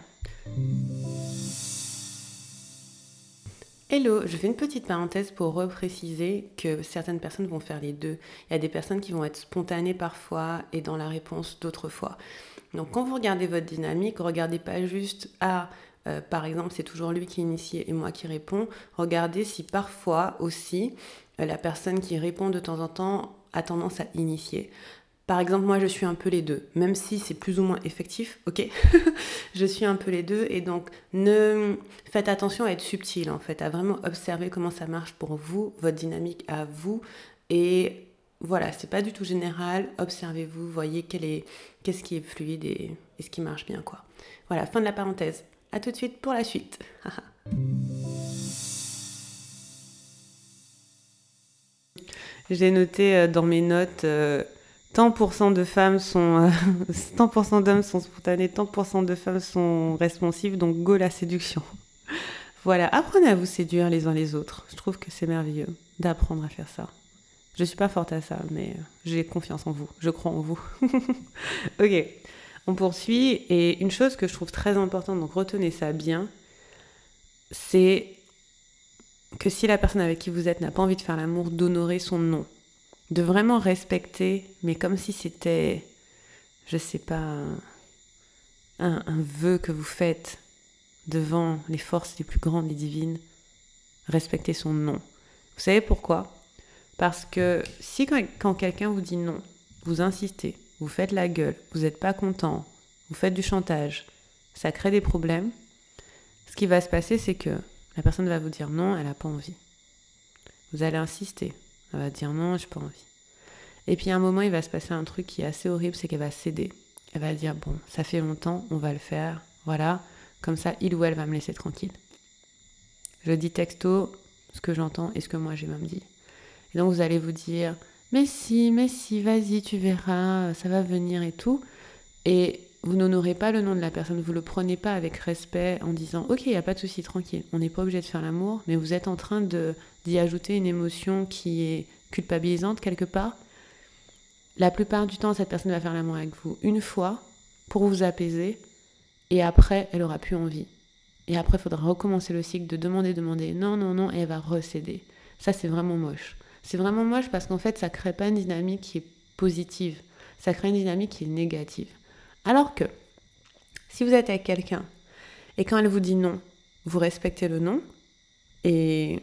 Hello, je fais une petite parenthèse pour repréciser que certaines personnes vont faire les deux. Il y a des personnes qui vont être spontanées parfois et dans la réponse d'autres fois. Donc quand vous regardez votre dynamique, regardez pas juste à euh, par exemple, c'est toujours lui qui initie et moi qui réponds, regardez si parfois aussi euh, la personne qui répond de temps en temps a tendance à initier. Par exemple, moi, je suis un peu les deux, même si c'est plus ou moins effectif, ok Je suis un peu les deux, et donc, ne faites attention à être subtil, en fait, à vraiment observer comment ça marche pour vous, votre dynamique à vous, et voilà, c'est pas du tout général, observez-vous, voyez qu'est-ce qui est fluide et, ce qui marche bien, quoi. Voilà, fin de la parenthèse. A tout de suite pour la suite. J'ai noté euh, dans mes notes euh, tant de femmes sont euh, d'hommes sont spontanés, tant de femmes sont responsives, donc go la séduction. voilà, apprenez à vous séduire les uns les autres. Je trouve que c'est merveilleux d'apprendre à faire ça. Je suis pas forte à ça, mais j'ai confiance en vous. Je crois en vous. ok. On poursuit, et une chose que je trouve très importante, donc retenez ça bien, c'est que si la personne avec qui vous êtes n'a pas envie de faire l'amour, d'honorer son nom. De vraiment respecter, mais comme si c'était, je sais pas, un, vœu que vous faites devant les forces les plus grandes et divines, respecter son nom. Vous savez pourquoi? Parce que si quand quelqu'un vous dit non, vous insistez, vous faites la gueule, vous n'êtes pas content, vous faites du chantage, ça crée des problèmes, ce qui va se passer, c'est que la personne va vous dire non, elle n'a pas envie. Vous allez insister, elle va dire non, j'ai pas envie. Et puis à un moment, il va se passer un truc qui est assez horrible, c'est qu'elle va céder. Elle va dire bon, ça fait longtemps, on va le faire, voilà, comme ça, il ou elle va me laisser tranquille. Je dis texto ce que j'entends et ce que moi j'ai même dit. Et donc vous allez vous dire mais si, mais si, vas-y, tu verras, ça va venir et tout. Et vous n'honorez pas le nom de la personne, vous le prenez pas avec respect en disant ok, il n'y a pas de souci, tranquille, on n'est pas obligé de faire l'amour, mais vous êtes en train d'y ajouter une émotion qui est culpabilisante quelque part. La plupart du temps, cette personne va faire l'amour avec vous une fois pour vous apaiser, et après, elle aura plus envie. Et après, il faudra recommencer le cycle de demander, demander, non, non, non, et elle va recéder. Ça, c'est vraiment moche. C'est vraiment moche parce qu'en fait, ça crée pas une dynamique qui est positive. Ça crée une dynamique qui est négative. Alors que, si vous êtes avec quelqu'un et quand elle vous dit non, vous respectez le non et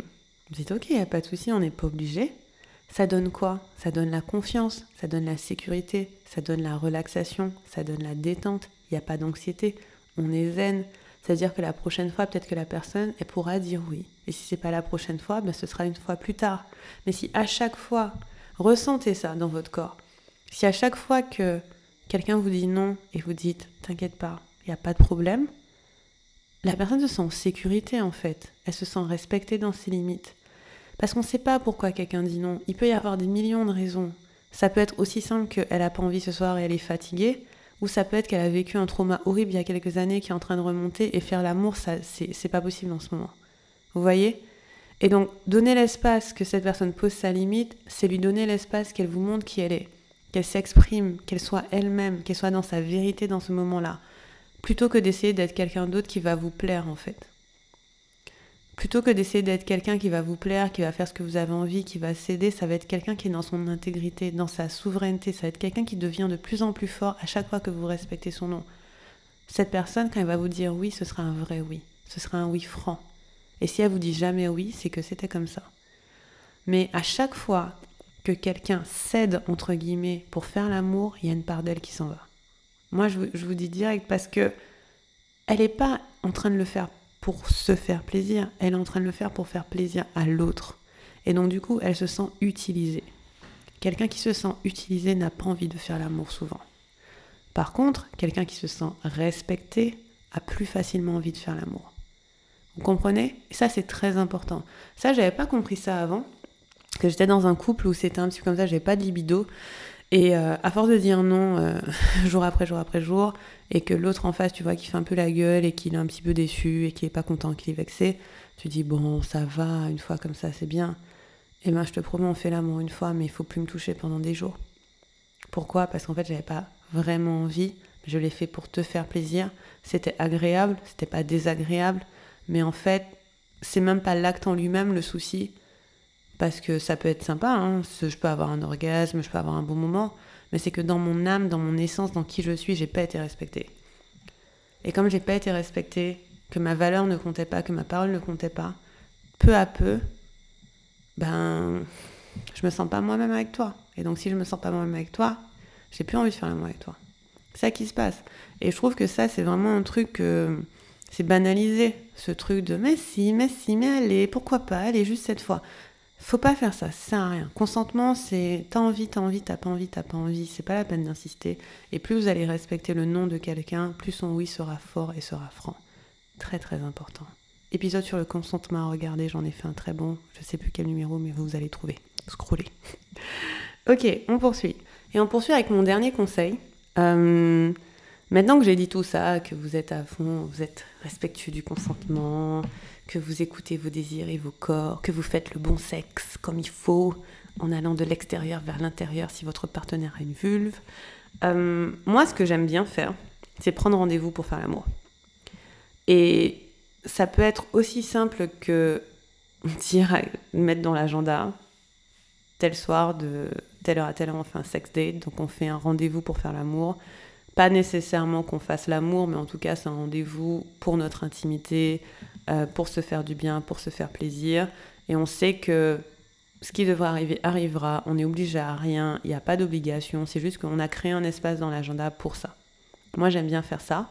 vous dites ok, il n'y a pas de souci, on n'est pas obligé. Ça donne quoi? Ça donne la confiance, ça donne la sécurité, ça donne la relaxation, ça donne la détente. Il n'y a pas d'anxiété, on est zen. C'est-à-dire que la prochaine fois, peut-être que la personne, elle pourra dire oui. Et si c'est pas la prochaine fois, ben ce sera une fois plus tard. Mais si à chaque fois, ressentez ça dans votre corps, si à chaque fois que quelqu'un vous dit non et vous dites T'inquiète pas, il n'y a pas de problème, la personne se sent en sécurité en fait. Elle se sent respectée dans ses limites. Parce qu'on ne sait pas pourquoi quelqu'un dit non. Il peut y avoir des millions de raisons. Ça peut être aussi simple qu'elle n'a pas envie ce soir et elle est fatiguée, ou ça peut être qu'elle a vécu un trauma horrible il y a quelques années qui est en train de remonter et faire l'amour, ça c'est pas possible en ce moment. Vous voyez? Et donc donner l'espace que cette personne pose sa limite, c'est lui donner l'espace qu'elle vous montre qui elle est, qu'elle s'exprime, qu'elle soit elle-même, qu'elle soit dans sa vérité dans ce moment-là plutôt que d'essayer d'être quelqu'un d'autre qui va vous plaire en fait. Plutôt que d'essayer d'être quelqu'un qui va vous plaire, qui va faire ce que vous avez envie, qui va céder, ça va être quelqu'un qui est dans son intégrité, dans sa souveraineté, ça va être quelqu'un qui devient de plus en plus fort à chaque fois que vous respectez son nom. Cette personne, quand elle va vous dire oui, ce sera un vrai oui, ce sera un oui franc. Et si elle vous dit jamais oui, c'est que c'était comme ça. Mais à chaque fois que quelqu'un cède, entre guillemets, pour faire l'amour, il y a une part d'elle qui s'en va. Moi, je, vous dis direct parce que elle n'est pas en train de le faire pour se faire plaisir, elle est en train de le faire pour faire plaisir à l'autre. Et donc, du coup, elle se sent utilisée. Quelqu'un qui se sent utilisé n'a pas envie de faire l'amour souvent. Par contre, quelqu'un qui se sent respecté a plus facilement envie de faire l'amour. Vous comprenez? Et ça, c'est très important. Ça, j'avais pas compris ça avant. Que j'étais dans un couple où c'était un petit peu comme ça, j'avais pas de libido. Et euh, à force de dire non euh, jour après jour après jour, et que l'autre en face, tu vois, qui fait un peu la gueule et qu'il est un petit peu déçu et qu'il est pas content, qu'il est vexé, tu dis bon, ça va, une fois comme ça, c'est bien. Et ben, je te promets, on fait l'amour une fois, mais il faut plus me toucher pendant des jours. Pourquoi? Parce qu'en fait, j'avais pas vraiment envie. Je l'ai fait pour te faire plaisir. C'était agréable, c'était pas désagréable, mais en fait, c'est même pas l'acte en lui-même le souci parce que ça peut être sympa, hein. je peux avoir un orgasme, je peux avoir un bon moment, mais c'est que dans mon âme, dans mon essence, dans qui je suis, j'ai pas été respectée. Et comme j'ai pas été respectée, que ma valeur ne comptait pas, que ma parole ne comptait pas, peu à peu, ben, je me sens pas moi-même avec toi. Et donc si je me sens pas moi-même avec toi, j'ai plus envie de faire l'amour avec toi. C'est ça qui se passe. Et je trouve que ça, c'est vraiment un truc que c'est banalisé, ce truc de mais si, mais si, mais allez, pourquoi pas, allez, juste cette fois. Faut pas faire ça, ça sert à rien. Consentement, c'est t'as envie, t'as envie, t'as pas envie, t'as pas envie. C'est pas la peine d'insister. Et plus vous allez respecter le nom de quelqu'un, plus son oui sera fort et sera franc. Très très important. Épisode sur le consentement à regarder, j'en ai fait un très bon. Je sais plus quel numéro, mais vous allez trouver. Scrollez. ok, on poursuit. Et on poursuit avec mon dernier conseil. Euh, maintenant que j'ai dit tout ça, que vous êtes à fond, vous êtes respectueux du consentement, que vous écoutez vos désirs et vos corps, que vous faites le bon sexe comme il faut, en allant de l'extérieur vers l'intérieur si votre partenaire a une vulve. Euh, moi, ce que j'aime bien faire, c'est prendre rendez-vous pour faire l'amour. Et ça peut être aussi simple que dire, mettre dans l'agenda, tel soir, de telle heure à telle heure, on fait un sex date, donc on fait un rendez-vous pour faire l'amour. Pas nécessairement qu'on fasse l'amour, mais en tout cas, c'est un rendez-vous pour notre intimité, euh, pour se faire du bien, pour se faire plaisir. Et on sait que ce qui devra arriver arrivera, on n'est obligé à rien, il n'y a pas d'obligation, c'est juste qu'on a créé un espace dans l'agenda pour ça. Moi j'aime bien faire ça.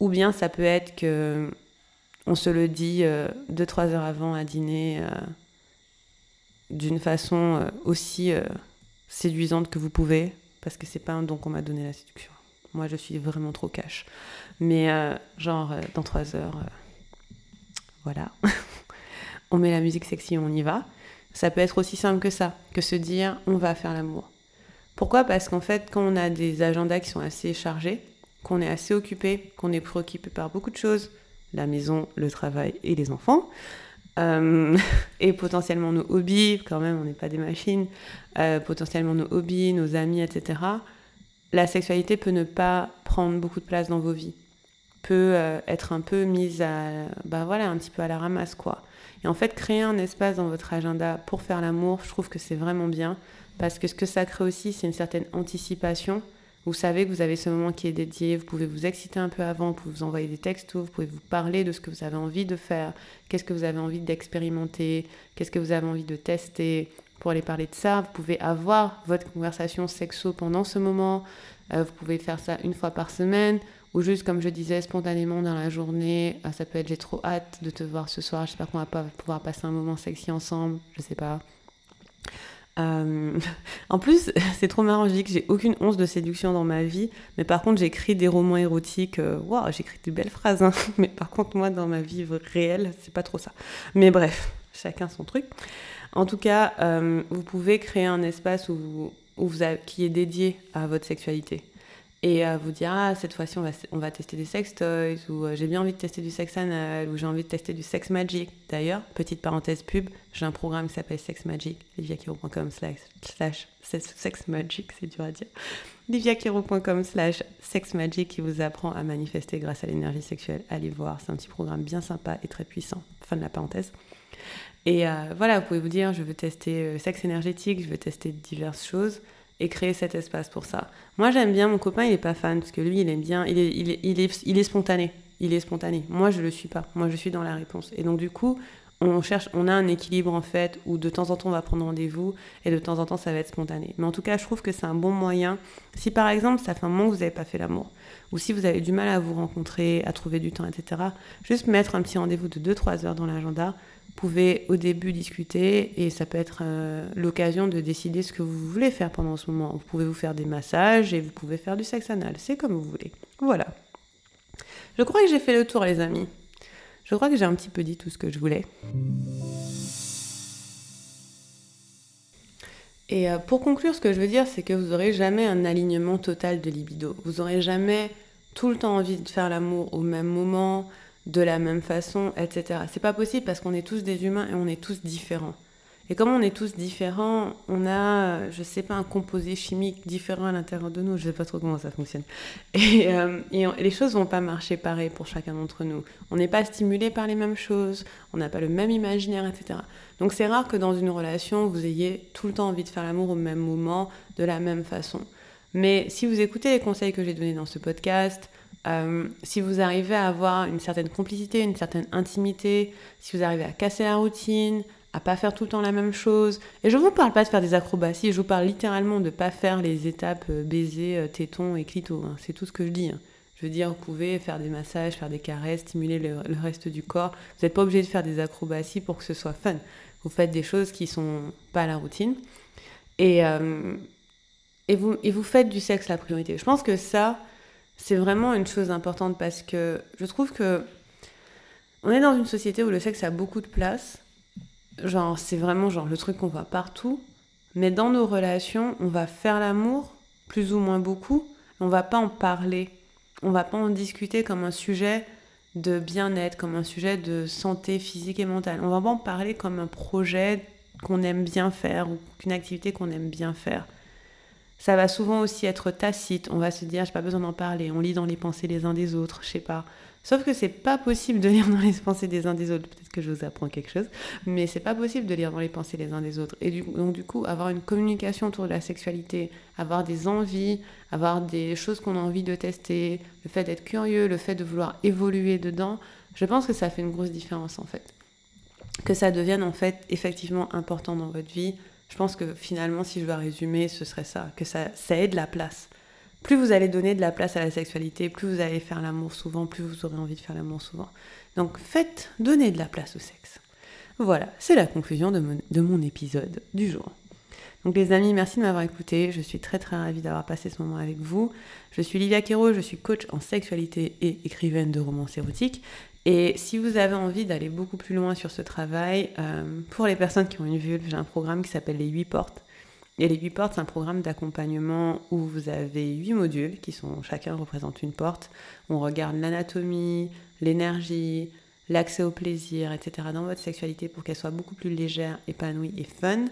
Ou bien ça peut être que on se le dit 2-3 euh, heures avant à dîner euh, d'une façon aussi séduisante que vous pouvez, parce que c'est pas un don qu'on m'a donné la séduction. Moi je suis vraiment trop cash. Mais genre dans 3 heures voilà, on met la musique sexy, on y va. Ça peut être aussi simple que ça, que se dire on va faire l'amour. Pourquoi? Parce qu'en fait, quand on a des agendas qui sont assez chargés, qu'on est assez occupé, qu'on est préoccupé par beaucoup de choses, la maison, le travail et les enfants, euh, et potentiellement nos hobbies, quand même, on n'est pas des machines, euh, potentiellement nos hobbies, nos amis, etc., la sexualité peut ne pas prendre beaucoup de place dans vos vies peut euh, être un peu mise à, bah voilà, un petit peu à la ramasse, quoi. Et en fait, créer un espace dans votre agenda pour faire l'amour, je trouve que c'est vraiment bien, parce que ce que ça crée aussi, c'est une certaine anticipation. Vous savez que vous avez ce moment qui est dédié, vous pouvez vous exciter un peu avant, vous pouvez vous envoyer des textos, vous pouvez vous parler de ce que vous avez envie de faire, qu'est-ce que vous avez envie d'expérimenter, qu'est-ce que vous avez envie de tester, pour aller parler de ça. Vous pouvez avoir votre conversation sexo pendant ce moment. Euh, vous pouvez faire ça une fois par semaine ou juste, comme je disais, spontanément dans la journée. Euh, ça peut être j'ai trop hâte de te voir ce soir. J'espère qu'on va pas pouvoir passer un moment sexy ensemble. Je sais pas. Euh, en plus, c'est trop marrant, je dis que j'ai aucune once de séduction dans ma vie, mais par contre, j'écris des romans érotiques. Euh, waouh, j'écris des belles phrases, hein. mais par contre, moi, dans ma vie réelle, c'est pas trop ça. Mais bref, chacun son truc. En tout cas, euh, vous pouvez créer un espace où, où vous qui est dédié à votre sexualité et vous dire ah cette fois-ci on va, on va tester des sex toys ou j'ai bien envie de tester du sex anal ou j'ai envie de tester du sex magic. D'ailleurs, petite parenthèse pub, j'ai un programme qui s'appelle Sex Magic, liviakiro.com slash sex magic, c'est dur à dire. liviakiro.com slash sex magic qui vous apprend à manifester grâce à l'énergie sexuelle. Allez voir, c'est un petit programme bien sympa et très puissant. Fin de la parenthèse. Et voilà, vous pouvez vous dire je veux tester sexe énergétique, je veux tester diverses choses et créer cet espace pour ça. Moi, j'aime bien, mon copain, il est pas fan, parce que lui, il aime bien, il est, il est, il est, spontané. Il est spontané. Moi, je le suis pas. Moi, je suis dans la réponse. Et donc, du coup, on cherche, on a un équilibre en fait, où de temps en temps on va prendre rendez-vous et de temps en temps ça va être spontané. Mais en tout cas, je trouve que c'est un bon moyen. Si par exemple ça fait un moment que vous n'avez pas fait l'amour, ou si vous avez du mal à vous rencontrer, à trouver du temps, etc., juste mettre un petit rendez-vous de 2-3 heures dans l'agenda, pouvez au début discuter et ça peut être euh, l'occasion de décider ce que vous voulez faire pendant ce moment. Vous pouvez vous faire des massages et vous pouvez faire du sexe anal, c'est comme vous voulez. Voilà. Je crois que j'ai fait le tour les amis. Je crois que j'ai un petit peu dit tout ce que je voulais. Et euh, pour conclure, ce que je veux dire, c'est que vous n'aurez jamais un alignement total de libido. Vous n'aurez jamais tout le temps envie de faire l'amour au même moment, de la même façon, etc. C'est pas possible parce qu'on est tous des humains et on est tous différents. Et comme on est tous différents, on a, je sais pas, un composé chimique différent à l'intérieur de nous. Je sais pas trop comment ça fonctionne. Et, euh, les choses vont pas marcher pareil pour chacun d'entre nous. On n'est pas stimulé par les mêmes choses, on n'a pas le même imaginaire, etc. Donc c'est rare que dans une relation, vous ayez tout le temps envie de faire l'amour au même moment, de la même façon. Mais si vous écoutez les conseils que j'ai donnés dans ce podcast, euh, si vous arrivez à avoir une certaine complicité, une certaine intimité, si vous arrivez à casser la routine, à pas faire tout le temps la même chose, et je ne vous parle pas de faire des acrobaties, je vous parle littéralement de pas faire les étapes euh, baiser, euh, téton et clito, hein. c'est tout ce que je dis. Hein. Je veux dire, vous pouvez faire des massages, faire des caresses, stimuler le, reste du corps. Vous n'êtes pas obligé de faire des acrobaties pour que ce soit fun. Vous faites des choses qui sont pas à la routine. Et, et, vous, et vous faites du sexe la priorité. Je pense que ça, c'est vraiment une chose importante parce que je trouve que on est dans une société où le sexe a beaucoup de place. Genre, c'est vraiment genre le truc qu'on voit partout. Mais dans nos relations, on va faire l'amour, plus ou moins beaucoup. On va pas en parler. On va pas en discuter comme un sujet de bien-être, comme un sujet de santé physique et mentale. On va pas en parler comme un projet qu'on aime bien faire ou qu'une activité qu'on aime bien faire. Ça va souvent aussi être tacite. On va se dire, j'ai pas besoin d'en parler. On lit dans les pensées les uns des autres, je sais pas. Sauf que c'est pas possible de lire dans les pensées des uns des autres. Peut-être que je vous apprends quelque chose, mais c'est pas possible de lire dans les pensées les uns des autres. Et donc du coup, avoir une communication autour de la sexualité, avoir des envies, avoir des choses qu'on a envie de tester, le fait d'être curieux, le fait de vouloir évoluer dedans, je pense que ça fait une grosse différence en fait. Que ça devienne en fait effectivement important dans votre vie, je pense que finalement, si je dois résumer, ce serait ça, que ça, ça ait de la place. Plus vous allez donner de la place à la sexualité, plus vous allez faire l'amour souvent, plus vous aurez envie de faire l'amour souvent. Donc faites, donnez de la place au sexe. Voilà, c'est la conclusion de mon, de mon épisode du jour. Donc les amis, merci de m'avoir écouté. Je suis très très ravie d'avoir passé ce moment avec vous. Je suis Livia Quero, je suis coach en sexualité et écrivaine de romans érotiques. Et si vous avez envie d'aller beaucoup plus loin sur ce travail, euh, pour les personnes qui ont une vulve, j'ai un programme qui s'appelle les 8 portes. Et les 8 portes, c'est un programme d'accompagnement où vous avez 8 modules qui sont chacun représente une porte. On regarde l'anatomie, l'énergie, l'accès au plaisir, etc. dans votre sexualité pour qu'elle soit beaucoup plus légère, épanouie et fun.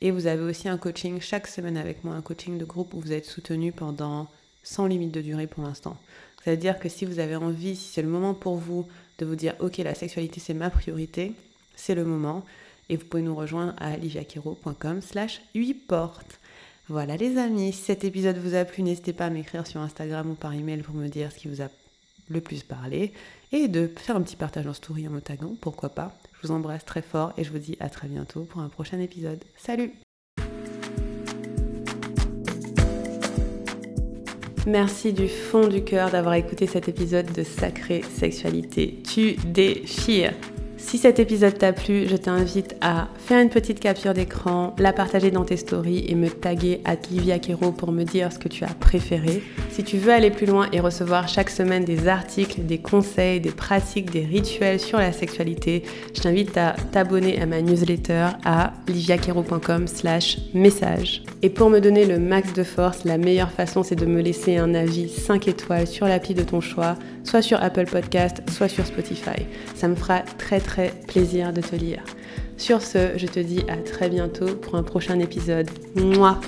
Et vous avez aussi un coaching chaque semaine avec moi, un coaching de groupe où vous êtes soutenu pendant sans limite de durée pour l'instant. Ça veut dire que si vous avez envie, si c'est le moment pour vous de vous dire ok la sexualité c'est ma priorité, c'est le moment. Et vous pouvez nous rejoindre à liviakiro.com slash 8 portes. Voilà les amis, si cet épisode vous a plu, n'hésitez pas à m'écrire sur Instagram ou par email pour me dire ce qui vous a le plus parlé et de faire un petit partage en story en me pourquoi pas. Je vous embrasse très fort et je vous dis à très bientôt pour un prochain épisode. Salut Merci du fond du cœur d'avoir écouté cet épisode de Sacrée Sexualité. Tu déchires. Si cet épisode t'a plu, je t'invite à faire une petite capture d'écran, la partager dans tes stories et me taguer à Livia Kero pour me dire ce que tu as préféré. Si tu veux aller plus loin et recevoir chaque semaine des articles, des conseils, des pratiques, des rituels sur la sexualité, je t'invite à t'abonner à ma newsletter à liviakero.com slash message. Et pour me donner le max de force, la meilleure façon c'est de me laisser un avis 5 étoiles sur l'appli de ton choix, soit sur Apple Podcast, soit sur Spotify. Ça me fera très très plaisir de te lire. Sur ce, je te dis à très bientôt pour un prochain épisode. Moi.